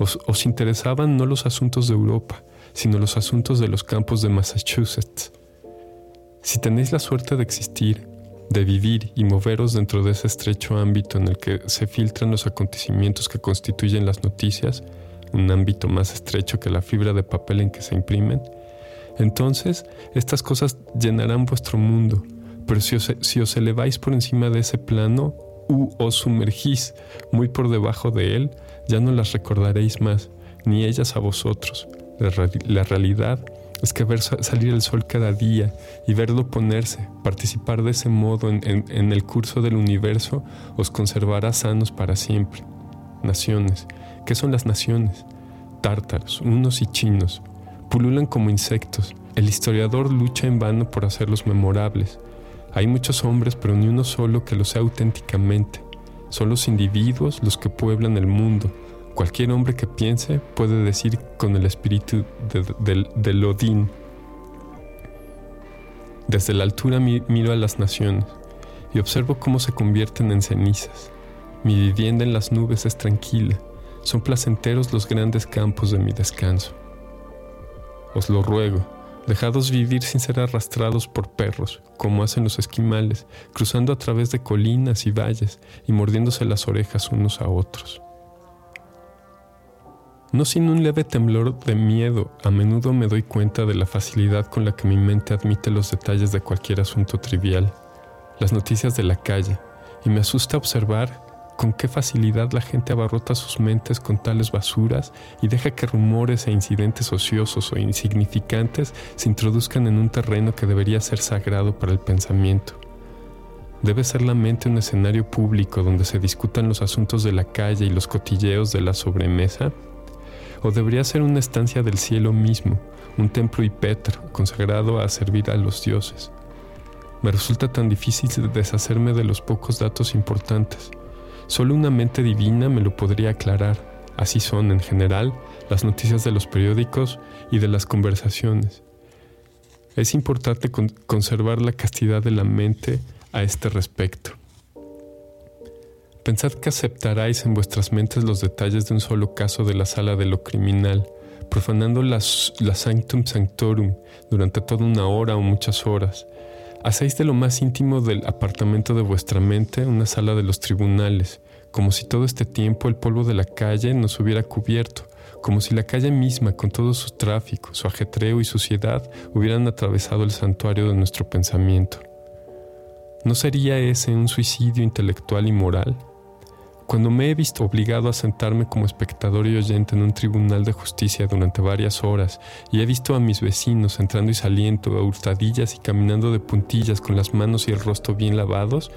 os, interesaban no los asuntos de Europa, sino los asuntos de los campos de Massachusetts. Si tenéis la suerte de existir, de vivir y moveros dentro de ese estrecho ámbito en el que se filtran los acontecimientos que constituyen las noticias, un ámbito más estrecho que la fibra de papel en que se imprimen, entonces estas cosas llenarán vuestro mundo, pero si os, si os eleváis por encima de ese plano u os sumergís muy por debajo de él, ya no las recordaréis más, ni ellas a vosotros. La, realidad es que ver salir el sol cada día y verlo ponerse, participar de ese modo en, el curso del universo, os conservará sanos para siempre. Naciones. ¿Qué son las naciones? Tártaros, unos y chinos. Pululan como insectos. El historiador lucha en vano por hacerlos memorables. Hay muchos hombres, pero ni uno solo que lo sea auténticamente. Son los individuos los que pueblan el mundo. Cualquier hombre que piense puede decir con el espíritu de, de, Odín. Desde la altura miro a las naciones y observo cómo se convierten en cenizas. Mi vivienda en las nubes es tranquila, son placenteros los grandes campos de mi descanso. Os lo ruego, dejados vivir sin ser arrastrados por perros, como hacen los esquimales, cruzando a través de colinas y valles y mordiéndose las orejas unos a otros. No sin un leve temblor de miedo, a menudo me doy cuenta de la facilidad con la que mi mente admite los detalles de cualquier asunto trivial, las noticias de la calle, y me asusta observar con qué facilidad la gente abarrota sus mentes con tales basuras y deja que rumores e incidentes ociosos o insignificantes se introduzcan en un terreno que debería ser sagrado para el pensamiento. Debe ser la mente un escenario público donde se discutan los asuntos de la calle y los cotilleos de la sobremesa o debería ser una estancia del cielo mismo, un templo y petro consagrado a servir a los dioses. Me resulta tan difícil deshacerme de los pocos datos importantes. Solo una mente divina me lo podría aclarar. Así son, en general, las noticias de los periódicos y de las conversaciones. Es importante conservar la castidad de la mente a este respecto. Pensad que aceptaráis en vuestras mentes los detalles de un solo caso de la sala de lo criminal, profanando la sanctum sanctorum durante toda una hora o muchas horas. Hacéis de lo más íntimo del apartamento de vuestra mente una sala de los tribunales, como si todo este tiempo el polvo de la calle nos hubiera cubierto, como si la calle misma, con todo su tráfico, su ajetreo y suciedad, hubieran atravesado el santuario de nuestro pensamiento. ¿No sería ese un suicidio intelectual y moral? Cuando me he visto obligado a sentarme como espectador y oyente en un tribunal de justicia durante varias horas y he visto a mis vecinos entrando y saliendo a hurtadillas y caminando de puntillas con las manos y el rostro bien lavados,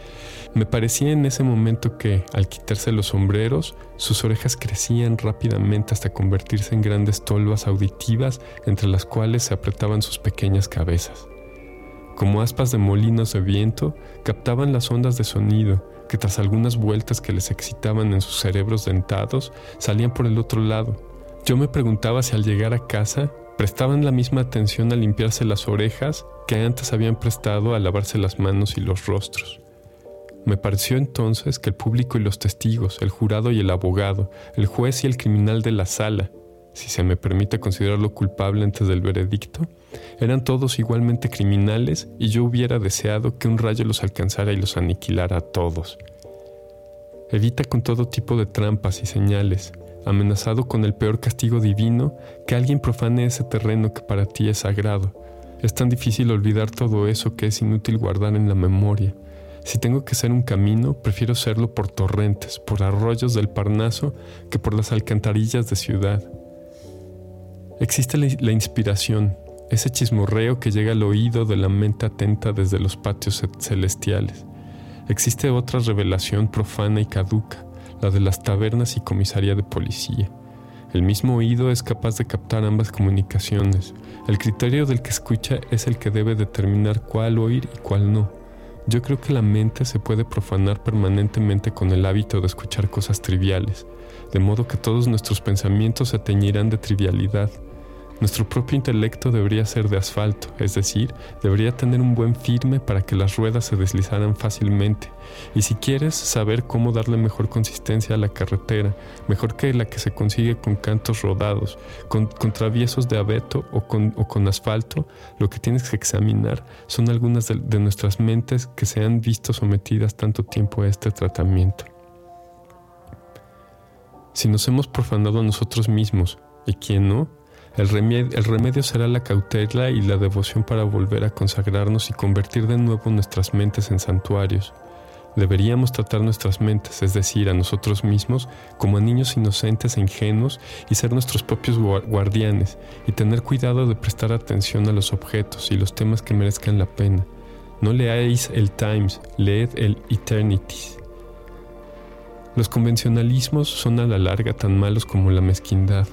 me parecía en ese momento que, al quitarse los sombreros, sus orejas crecían rápidamente hasta convertirse en grandes tolvas auditivas entre las cuales se apretaban sus pequeñas cabezas. Como aspas de molinos de viento, captaban las ondas de sonido que tras algunas vueltas que les excitaban en sus cerebros dentados, salían por el otro lado. Yo me preguntaba si al llegar a casa prestaban la misma atención a limpiarse las orejas que antes habían prestado a lavarse las manos y los rostros. Me pareció entonces que el público y los testigos, el jurado y el abogado, el juez y el criminal de la sala, si se me permite considerarlo culpable antes del veredicto, eran todos igualmente criminales y yo hubiera deseado que un rayo los alcanzara y los aniquilara a todos. Evita con todo tipo de trampas y señales, amenazado con el peor castigo divino, que alguien profane ese terreno que para ti es sagrado. Es tan difícil olvidar todo eso que es inútil guardar en la memoria. Si tengo que ser un camino, prefiero serlo por torrentes, por arroyos del Parnaso, que por las alcantarillas de ciudad. Existe la inspiración, ese chismorreo que llega al oído de la mente atenta desde los patios celestiales. Existe otra revelación profana y caduca, la de las tabernas y comisaría de policía. El mismo oído es capaz de captar ambas comunicaciones. El criterio del que escucha es el que debe determinar cuál oír y cuál no. Yo creo que la mente se puede profanar permanentemente con el hábito de escuchar cosas triviales, de modo que todos nuestros pensamientos se teñirán de trivialidad nuestro propio intelecto debería ser de asfalto, es decir, debería tener un buen firme para que las ruedas se deslizaran fácilmente. Y si quieres saber cómo darle mejor consistencia a la carretera, mejor que la que se consigue con cantos rodados, con, traviesos de abeto o con, asfalto, lo que tienes que examinar son algunas de, de nuestras mentes que se han visto sometidas tanto tiempo a este tratamiento. Si nos hemos profanado a nosotros mismos, ¿y quién no? El remedio, será la cautela y la devoción para volver a consagrarnos y convertir de nuevo nuestras mentes en santuarios. Deberíamos tratar nuestras mentes, es decir, a nosotros mismos, como a niños inocentes e ingenuos y ser nuestros propios guardianes y tener cuidado de prestar atención a los objetos y los temas que merezcan la pena. No leáis el Times, leed el Eternities. Los convencionalismos son a la larga tan malos como la mezquindad.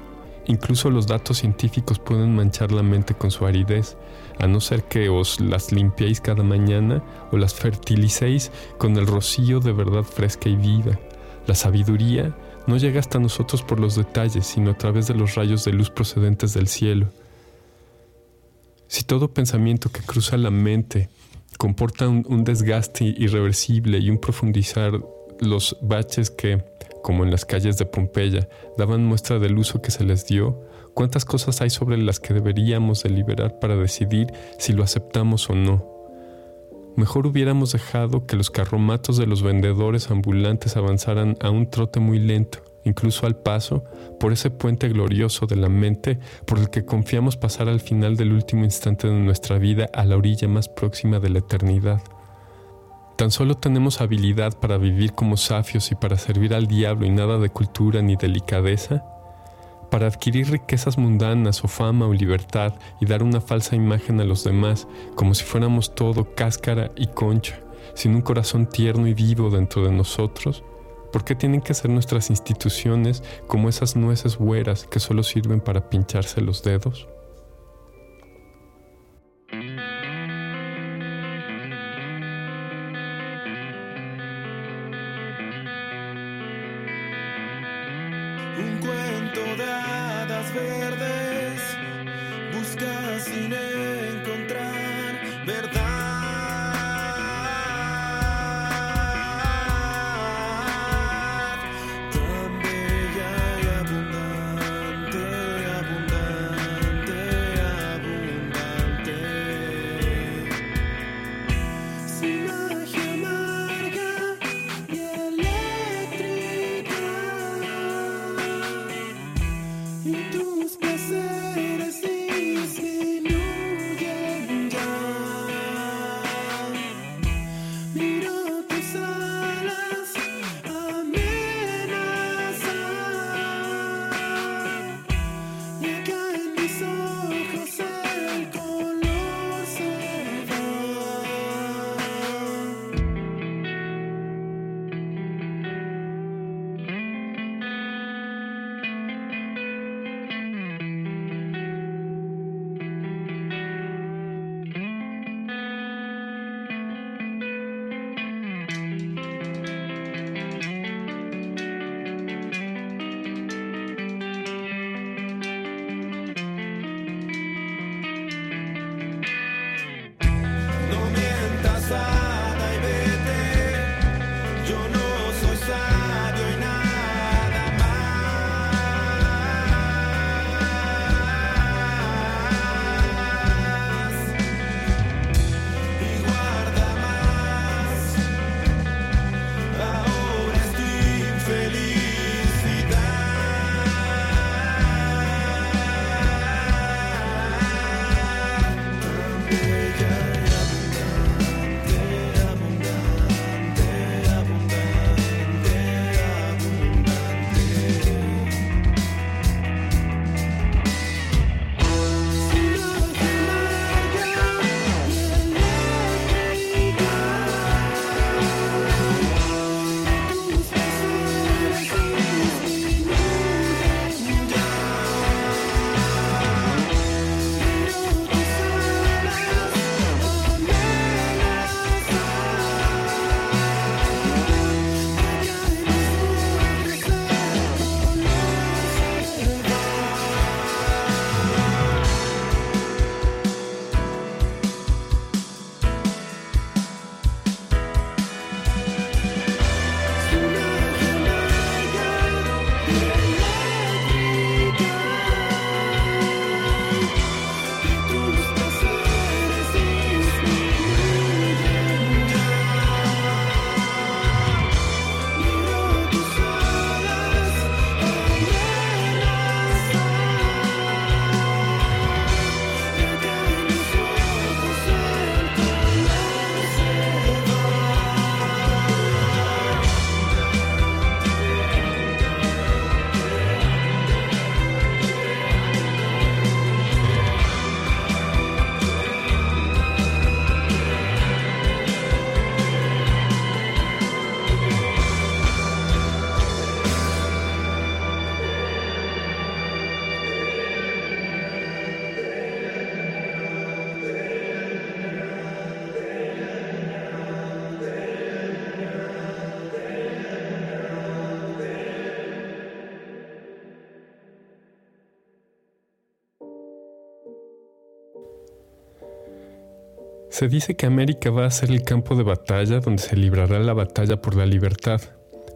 Incluso los datos científicos pueden manchar la mente con su aridez, a no ser que os las limpiéis cada mañana o las fertilicéis con el rocío de verdad fresca y viva. La sabiduría no llega hasta nosotros por los detalles, sino a través de los rayos de luz procedentes del cielo. Si todo pensamiento que cruza la mente comporta un, desgaste irreversible y un profundizar los baches que, como en las calles de Pompeya, daban muestra del uso que se les dio, cuántas cosas hay sobre las que deberíamos deliberar para decidir si lo aceptamos o no. Mejor hubiéramos dejado que los carromatos de los vendedores ambulantes avanzaran a un trote muy lento, incluso al paso, por ese puente glorioso de la mente por el que confiamos pasar al final del último instante de nuestra vida a la orilla más próxima de la eternidad. Tan solo tenemos habilidad para vivir como safios y para servir al diablo y nada de cultura ni delicadeza, para adquirir riquezas mundanas o fama o libertad y dar una falsa imagen a los demás como si fuéramos todo cáscara y concha, sin un corazón tierno y vivo dentro de nosotros, ¿Por qué tienen que ser nuestras instituciones como esas nueces hueras que solo sirven para pincharse los dedos? Se dice que América va a ser el campo de batalla donde se librará la batalla por la libertad,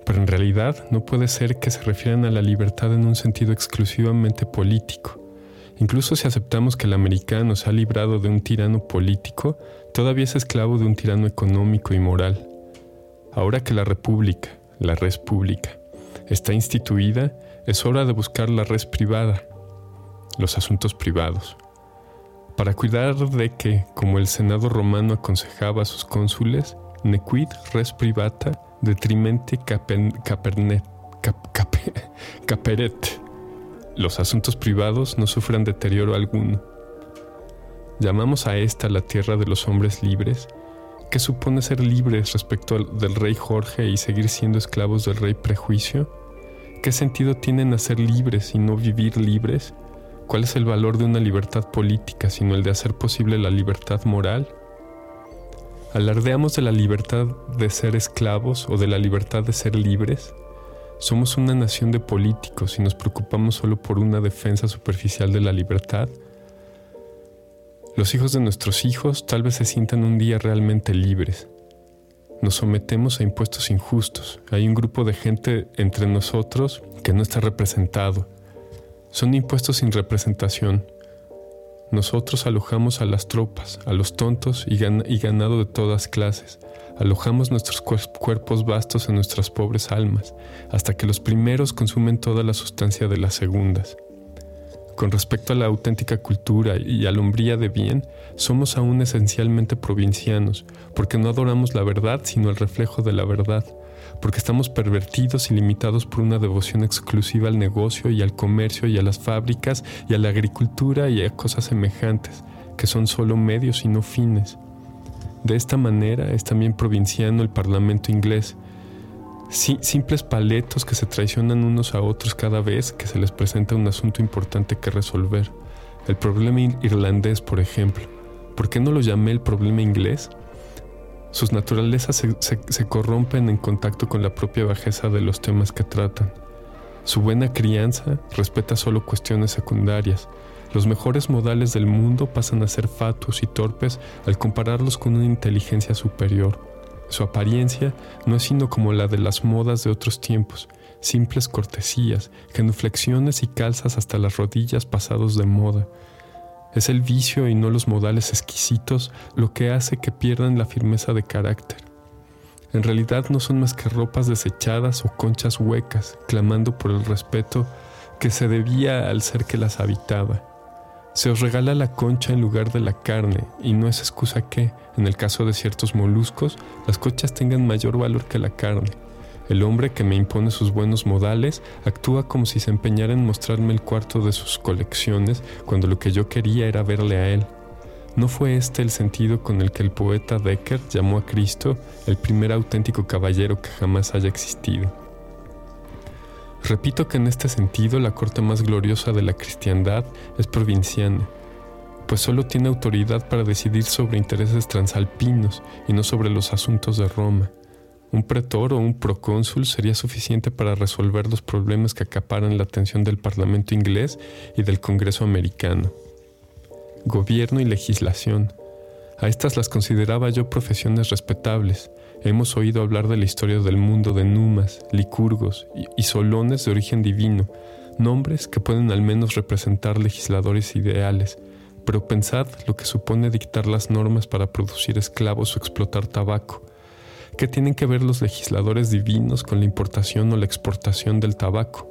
pero en realidad no puede ser que se refieran a la libertad en un sentido exclusivamente político. Incluso si aceptamos que el americano se ha librado de un tirano político, todavía es esclavo de un tirano económico y moral. Ahora que la república, la res pública, está instituida, es hora de buscar la res privada, los asuntos privados, para cuidar de que, como el Senado romano aconsejaba a sus cónsules, nequid res privata detrimente caperet, los asuntos privados no sufran deterioro alguno. Llamamos a esta la tierra de los hombres libres, que supone ser libres respecto del rey Jorge y seguir siendo esclavos del rey prejuicio. ¿Qué sentido tienen hacer libres y no vivir libres? ¿Cuál es el valor de una libertad política sino el de hacer posible la libertad moral? ¿Alardeamos de la libertad de ser esclavos o de la libertad de ser libres? Somos una nación de políticos y nos preocupamos solo por una defensa superficial de la libertad. Los hijos de nuestros hijos tal vez se sientan un día realmente libres. Nos sometemos a impuestos injustos. Hay un grupo de gente entre nosotros que no está representado. Son impuestos sin representación. Nosotros alojamos a las tropas, a los tontos y, ganado de todas clases. Alojamos nuestros cuerpos vastos en nuestras pobres almas, hasta que los primeros consumen toda la sustancia de las segundas. Con respecto a la auténtica cultura y a la hombría de bien, somos aún esencialmente provincianos, porque no adoramos la verdad sino el reflejo de la verdad, porque estamos pervertidos y limitados por una devoción exclusiva al negocio y al comercio y a las fábricas y a la agricultura y a cosas semejantes, que son solo medios y no fines. De esta manera es también provinciano el Parlamento inglés, simples paletos que se traicionan unos a otros cada vez que se les presenta un asunto importante que resolver. El problema irlandés, por ejemplo. ¿Por qué no lo llamé el problema inglés? Sus naturalezas se, corrompen en contacto con la propia bajeza de los temas que tratan. Su buena crianza respeta solo cuestiones secundarias, los mejores modales del mundo pasan a ser fatuos y torpes al compararlos con una inteligencia superior. Su apariencia no es sino como la de las modas de otros tiempos, simples cortesías, genuflexiones y calzas hasta las rodillas pasados de moda. Es el vicio y no los modales exquisitos lo que hace que pierdan la firmeza de carácter. En realidad no son más que ropas desechadas o conchas huecas, clamando por el respeto que se debía al ser que las habitaba. Se os regala la concha en lugar de la carne y no es excusa que, en el caso de ciertos moluscos, las conchas tengan mayor valor que la carne. El hombre que me impone sus buenos modales actúa como si se empeñara en mostrarme el cuarto de sus colecciones cuando lo que yo quería era verle a él. ¿No fue este el sentido con el que el poeta Decker llamó a Cristo el primer auténtico caballero que jamás haya existido? Repito que en este sentido la corte más gloriosa de la cristiandad es provinciana, pues solo tiene autoridad para decidir sobre intereses transalpinos y no sobre los asuntos de Roma. Un pretor o un procónsul sería suficiente para resolver los problemas que acaparan la atención del Parlamento inglés y del Congreso americano. Gobierno y legislación. A estas las consideraba yo profesiones respetables, Hemos oído hablar de la historia del mundo de Numas, Licurgos y Solones de origen divino, nombres que pueden al menos representar legisladores ideales, pero pensad lo que supone dictar las normas para producir esclavos o explotar tabaco. ¿Qué tienen que ver los legisladores divinos con la importación o la exportación del tabaco?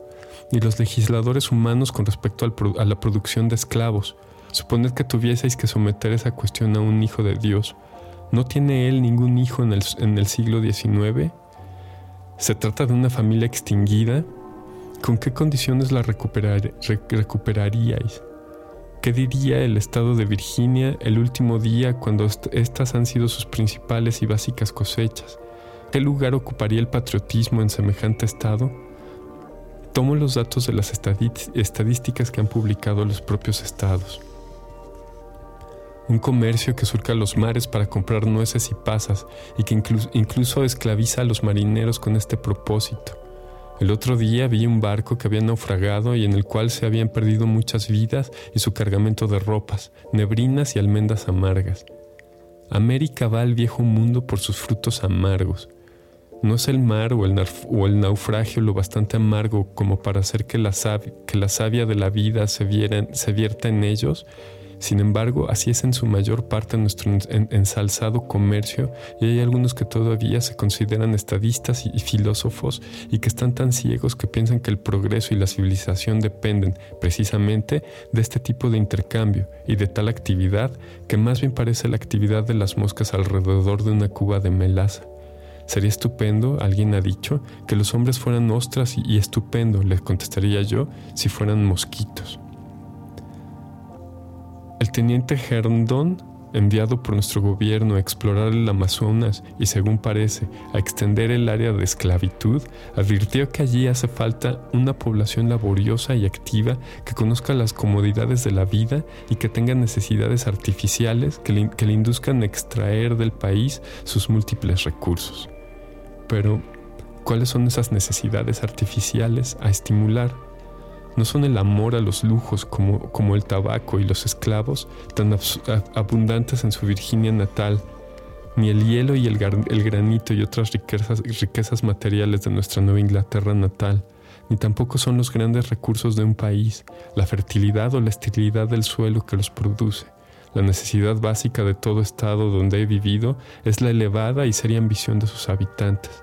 Ni los legisladores humanos con respecto a la producción de esclavos. Suponed que tuvieseis que someter esa cuestión a un hijo de Dios, ¿No tiene él ningún hijo en el siglo XIX? ¿Se trata de una familia extinguida? ¿Con qué condiciones la recuperaríais? ¿Qué diría el estado de Virginia el último día cuando estas han sido sus principales y básicas cosechas? ¿Qué lugar ocuparía el patriotismo en semejante estado? Tomo los datos de las estadísticas que han publicado los propios estados un comercio que surca los mares para comprar nueces y pasas y que incluso, esclaviza a los marineros con este propósito. El otro día vi un barco que había naufragado y en el cual se habían perdido muchas vidas y su cargamento de ropas, nebrinas y almendras amargas. América va al viejo mundo por sus frutos amargos. No es el mar o el, naufragio lo bastante amargo como para hacer que la, savia, de la vida se, se vierta en ellos, sin embargo, así es en su mayor parte nuestro ensalzado comercio y hay algunos que todavía se consideran estadistas y filósofos y que están tan ciegos que piensan que el progreso y la civilización dependen precisamente de este tipo de intercambio y de tal actividad que más bien parece la actividad de las moscas alrededor de una cuba de melaza. Sería estupendo, alguien ha dicho, que los hombres fueran ostras y, estupendo, les contestaría yo, si fueran mosquitos. El teniente Herndon, enviado por nuestro gobierno a explorar el Amazonas y, según parece, a extender el área de esclavitud, advirtió que allí hace falta una población laboriosa y activa que conozca las comodidades de la vida y que tenga necesidades artificiales que le, que le induzcan a extraer del país sus múltiples recursos. Pero, ¿cuáles son esas necesidades artificiales a estimular? No son el amor a los lujos como, como el tabaco y los esclavos, tan abundantes en su Virginia natal, ni el hielo y el, granito y otras riquezas materiales de nuestra Nueva Inglaterra natal, ni tampoco son los grandes recursos de un país, la fertilidad o la esterilidad del suelo que los produce. La necesidad básica de todo estado donde he vivido es la elevada y seria ambición de sus habitantes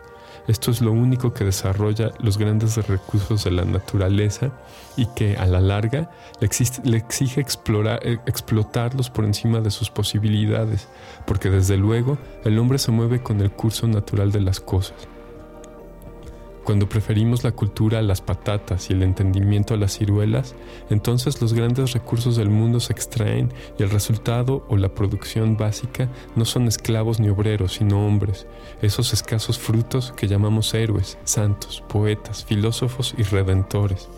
esto es lo único que desarrolla los grandes recursos de la naturaleza y que a la larga le, exige explorar, eh, explotarlos por encima de sus posibilidades, porque desde luego el hombre se mueve con el curso natural de las cosas. Cuando preferimos la cultura a las patatas y el entendimiento a las ciruelas, entonces los grandes recursos del mundo se extraen y el resultado o la producción básica no son esclavos ni obreros, sino hombres, esos escasos frutos que llamamos héroes, santos, poetas, filósofos y redentores.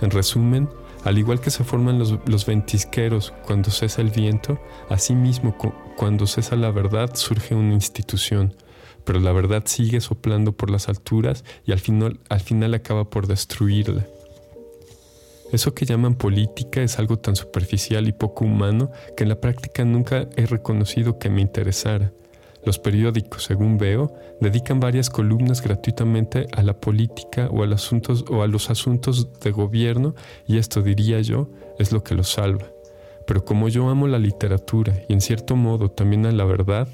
En resumen, al igual que se forman los, ventisqueros cuando cesa el viento, asimismo cuando cesa la verdad surge una institución, pero la verdad sigue soplando por las alturas y al final, al final acaba por destruirla. Eso que llaman política es algo tan superficial y poco humano que en la práctica nunca he reconocido que me interesara. Los periódicos, según veo, dedican varias columnas gratuitamente a la política o a, los asuntos, o a los asuntos de gobierno y esto, diría yo, es lo que los salva. Pero como yo amo la literatura y en cierto modo también a la verdad,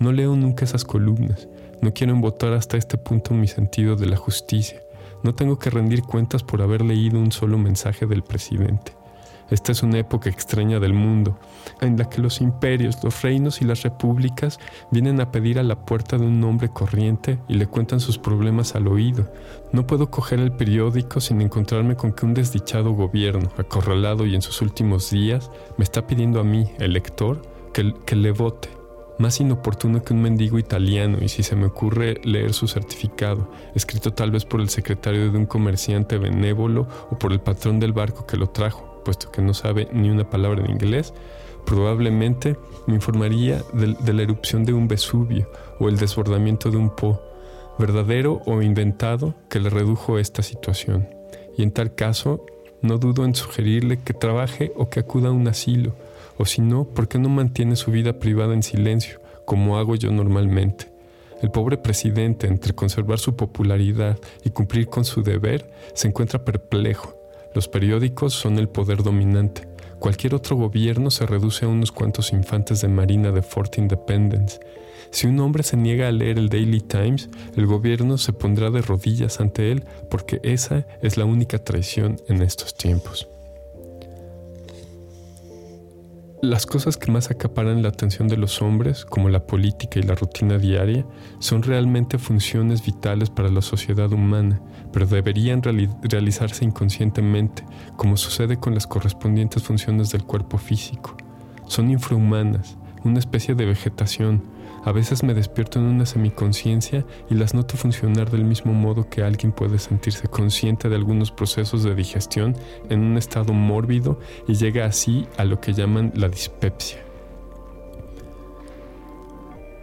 no leo nunca esas columnas. No quiero embotar hasta este punto mi sentido de la justicia. No tengo que rendir cuentas por haber leído un solo mensaje del presidente. Esta es una época extraña del mundo, en la que los imperios, los reinos y las repúblicas vienen a pedir a la puerta de un hombre corriente y le cuentan sus problemas al oído. No puedo coger el periódico sin encontrarme con que un desdichado gobierno, acorralado y en sus últimos días, me está pidiendo a mí, el lector, que, que le vote más inoportuno que un mendigo italiano y si se me ocurre leer su certificado, escrito tal vez por el secretario de un comerciante benévolo o por el patrón del barco que lo trajo, puesto que no sabe ni una palabra en inglés, probablemente me informaría de, la erupción de un Vesubio o el desbordamiento de un Po, verdadero o inventado, que le redujo esta situación. Y en tal caso, no dudo en sugerirle que trabaje o que acuda a un asilo, o si no, ¿por qué no mantiene su vida privada en silencio, como hago yo normalmente? El pobre presidente, entre conservar su popularidad y cumplir con su deber, se encuentra perplejo. Los periódicos son el poder dominante. Cualquier otro gobierno se reduce a unos cuantos infantes de marina de Fort Independence. Si un hombre se niega a leer el Daily Times, el gobierno se pondrá de rodillas ante él porque esa es la única traición en estos tiempos. Las cosas que más acaparan la atención de los hombres, como la política y la rutina diaria, son realmente funciones vitales para la sociedad humana, pero deberían realizarse inconscientemente, como sucede con las correspondientes funciones del cuerpo físico. Son infrahumanas, una especie de vegetación, a veces me despierto en una semiconciencia y las noto funcionar del mismo modo que alguien puede sentirse consciente de algunos procesos de digestión en un estado mórbido y llega así a lo que llaman la dispepsia.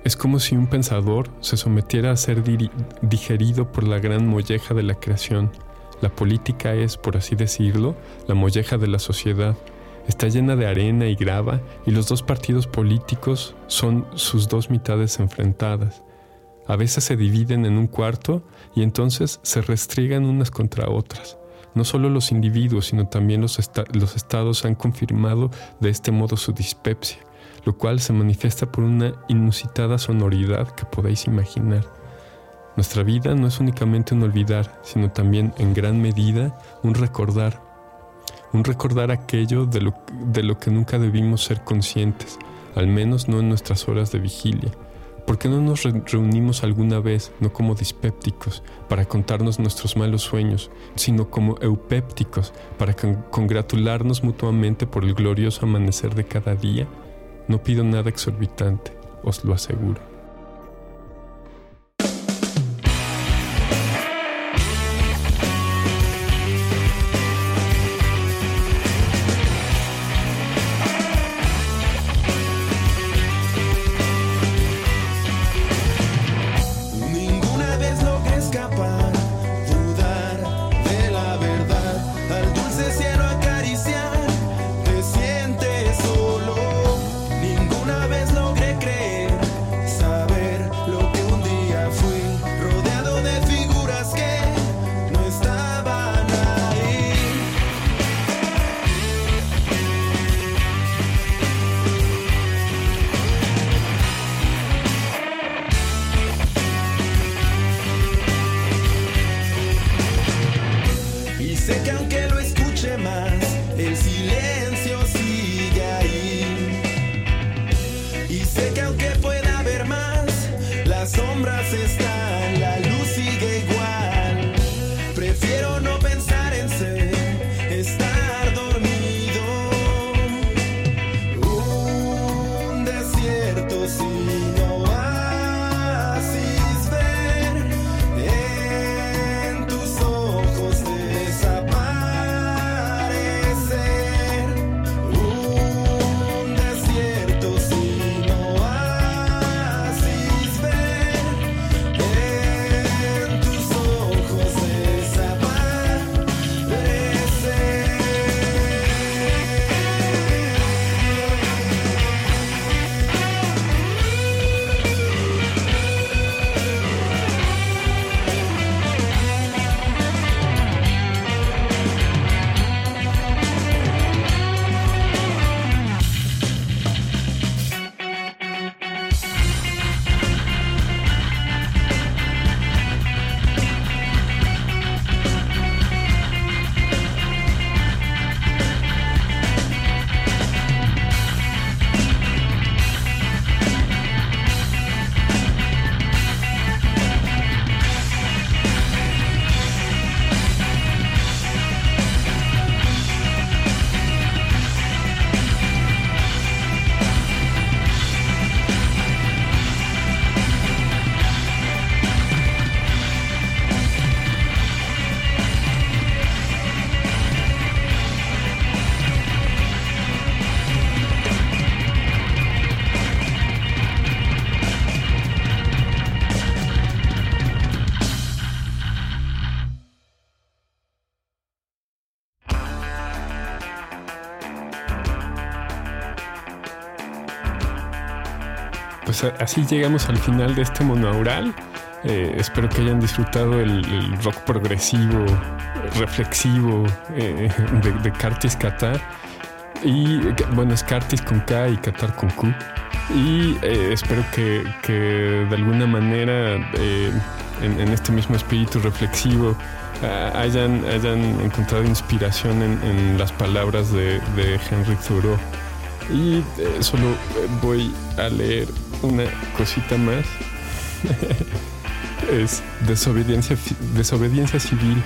Es como si un pensador se sometiera a ser digerido por la gran molleja de la creación. La política es, por así decirlo, la molleja de la sociedad está llena de arena y grava y los dos partidos políticos son sus dos mitades enfrentadas. A veces se dividen en un cuarto y entonces se restriegan unas contra otras. No solo los individuos, sino también los, los estados han confirmado de este modo su dispepsia, lo cual se manifiesta por una inusitada sonoridad que podéis imaginar. Nuestra vida no es únicamente un olvidar, sino también en gran medida un recordar. Un recordar aquello de lo, de lo que nunca debimos ser conscientes, al menos no en nuestras horas de vigilia ¿Por qué no nos reunimos alguna vez, no como dispépticos, para contarnos nuestros malos sueños, sino como eupépticos, para congratularnos mutuamente por el glorioso amanecer de cada día? No pido nada exorbitante, os lo aseguro. Pues, así llegamos al final de este monaural. Eh, espero que hayan disfrutado el, rock progresivo, reflexivo eh, de, de Curtis Qatar. Y bueno, es Curtis con K y Qatar con Q. Y eh, espero que, de alguna manera en, este mismo espíritu reflexivo hayan, hayan encontrado inspiración en, las palabras de, de Henry Thoreau. Y solo voy a leer una cosita más. es desobediencia, desobediencia civil.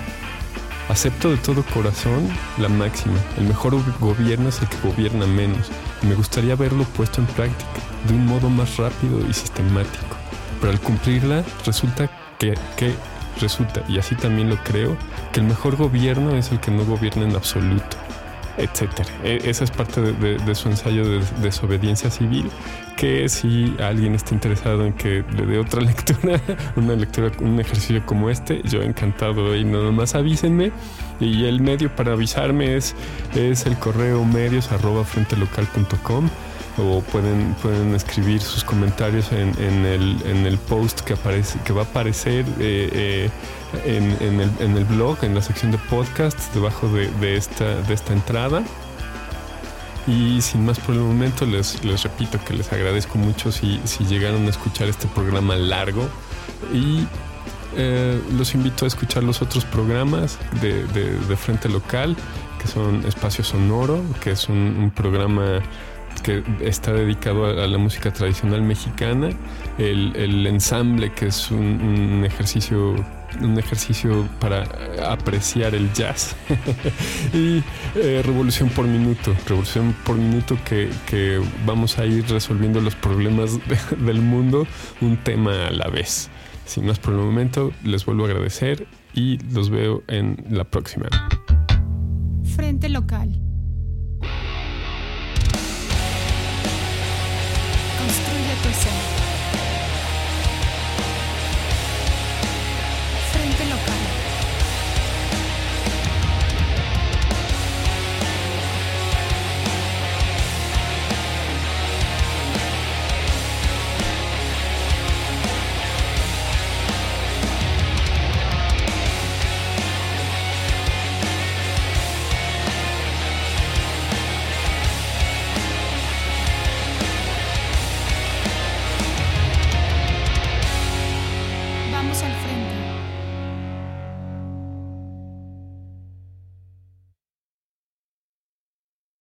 Acepto de todo corazón la máxima. El mejor gobierno es el que gobierna menos. Me gustaría verlo puesto en práctica de un modo más rápido y sistemático. Pero al cumplirla resulta que, que resulta, y así también lo creo, que el mejor gobierno es el que no gobierna en absoluto. Etcétera. E, esa es parte de, su ensayo de desobediencia civil, que si alguien está interesado en que le dé otra lectura, una lectura, un ejercicio como este, yo encantado y nada más avísenme. Y el medio para avisarme es, es el correo medios arroba frentelocal.com o pueden, pueden escribir sus comentarios en, el, en el post que, aparece, que va a aparecer eh, eh, en, el, blog, en la sección de podcasts, debajo de, esta, de esta entrada. Y sin más por el momento, les, les repito que les agradezco mucho si, si llegaron a escuchar este programa largo. Y eh, los invito a escuchar los otros programas de, de, Frente Local, que son Espacio Sonoro, que es un programa que está dedicado a, la música tradicional mexicana, el, ensamble que es un, ejercicio un ejercicio para apreciar el jazz. Y eh, revolución por minuto. Revolución por minuto que, vamos a ir resolviendo los problemas del mundo un tema a la vez. Sin más por el momento les vuelvo a agradecer y los veo en la próxima. Frente local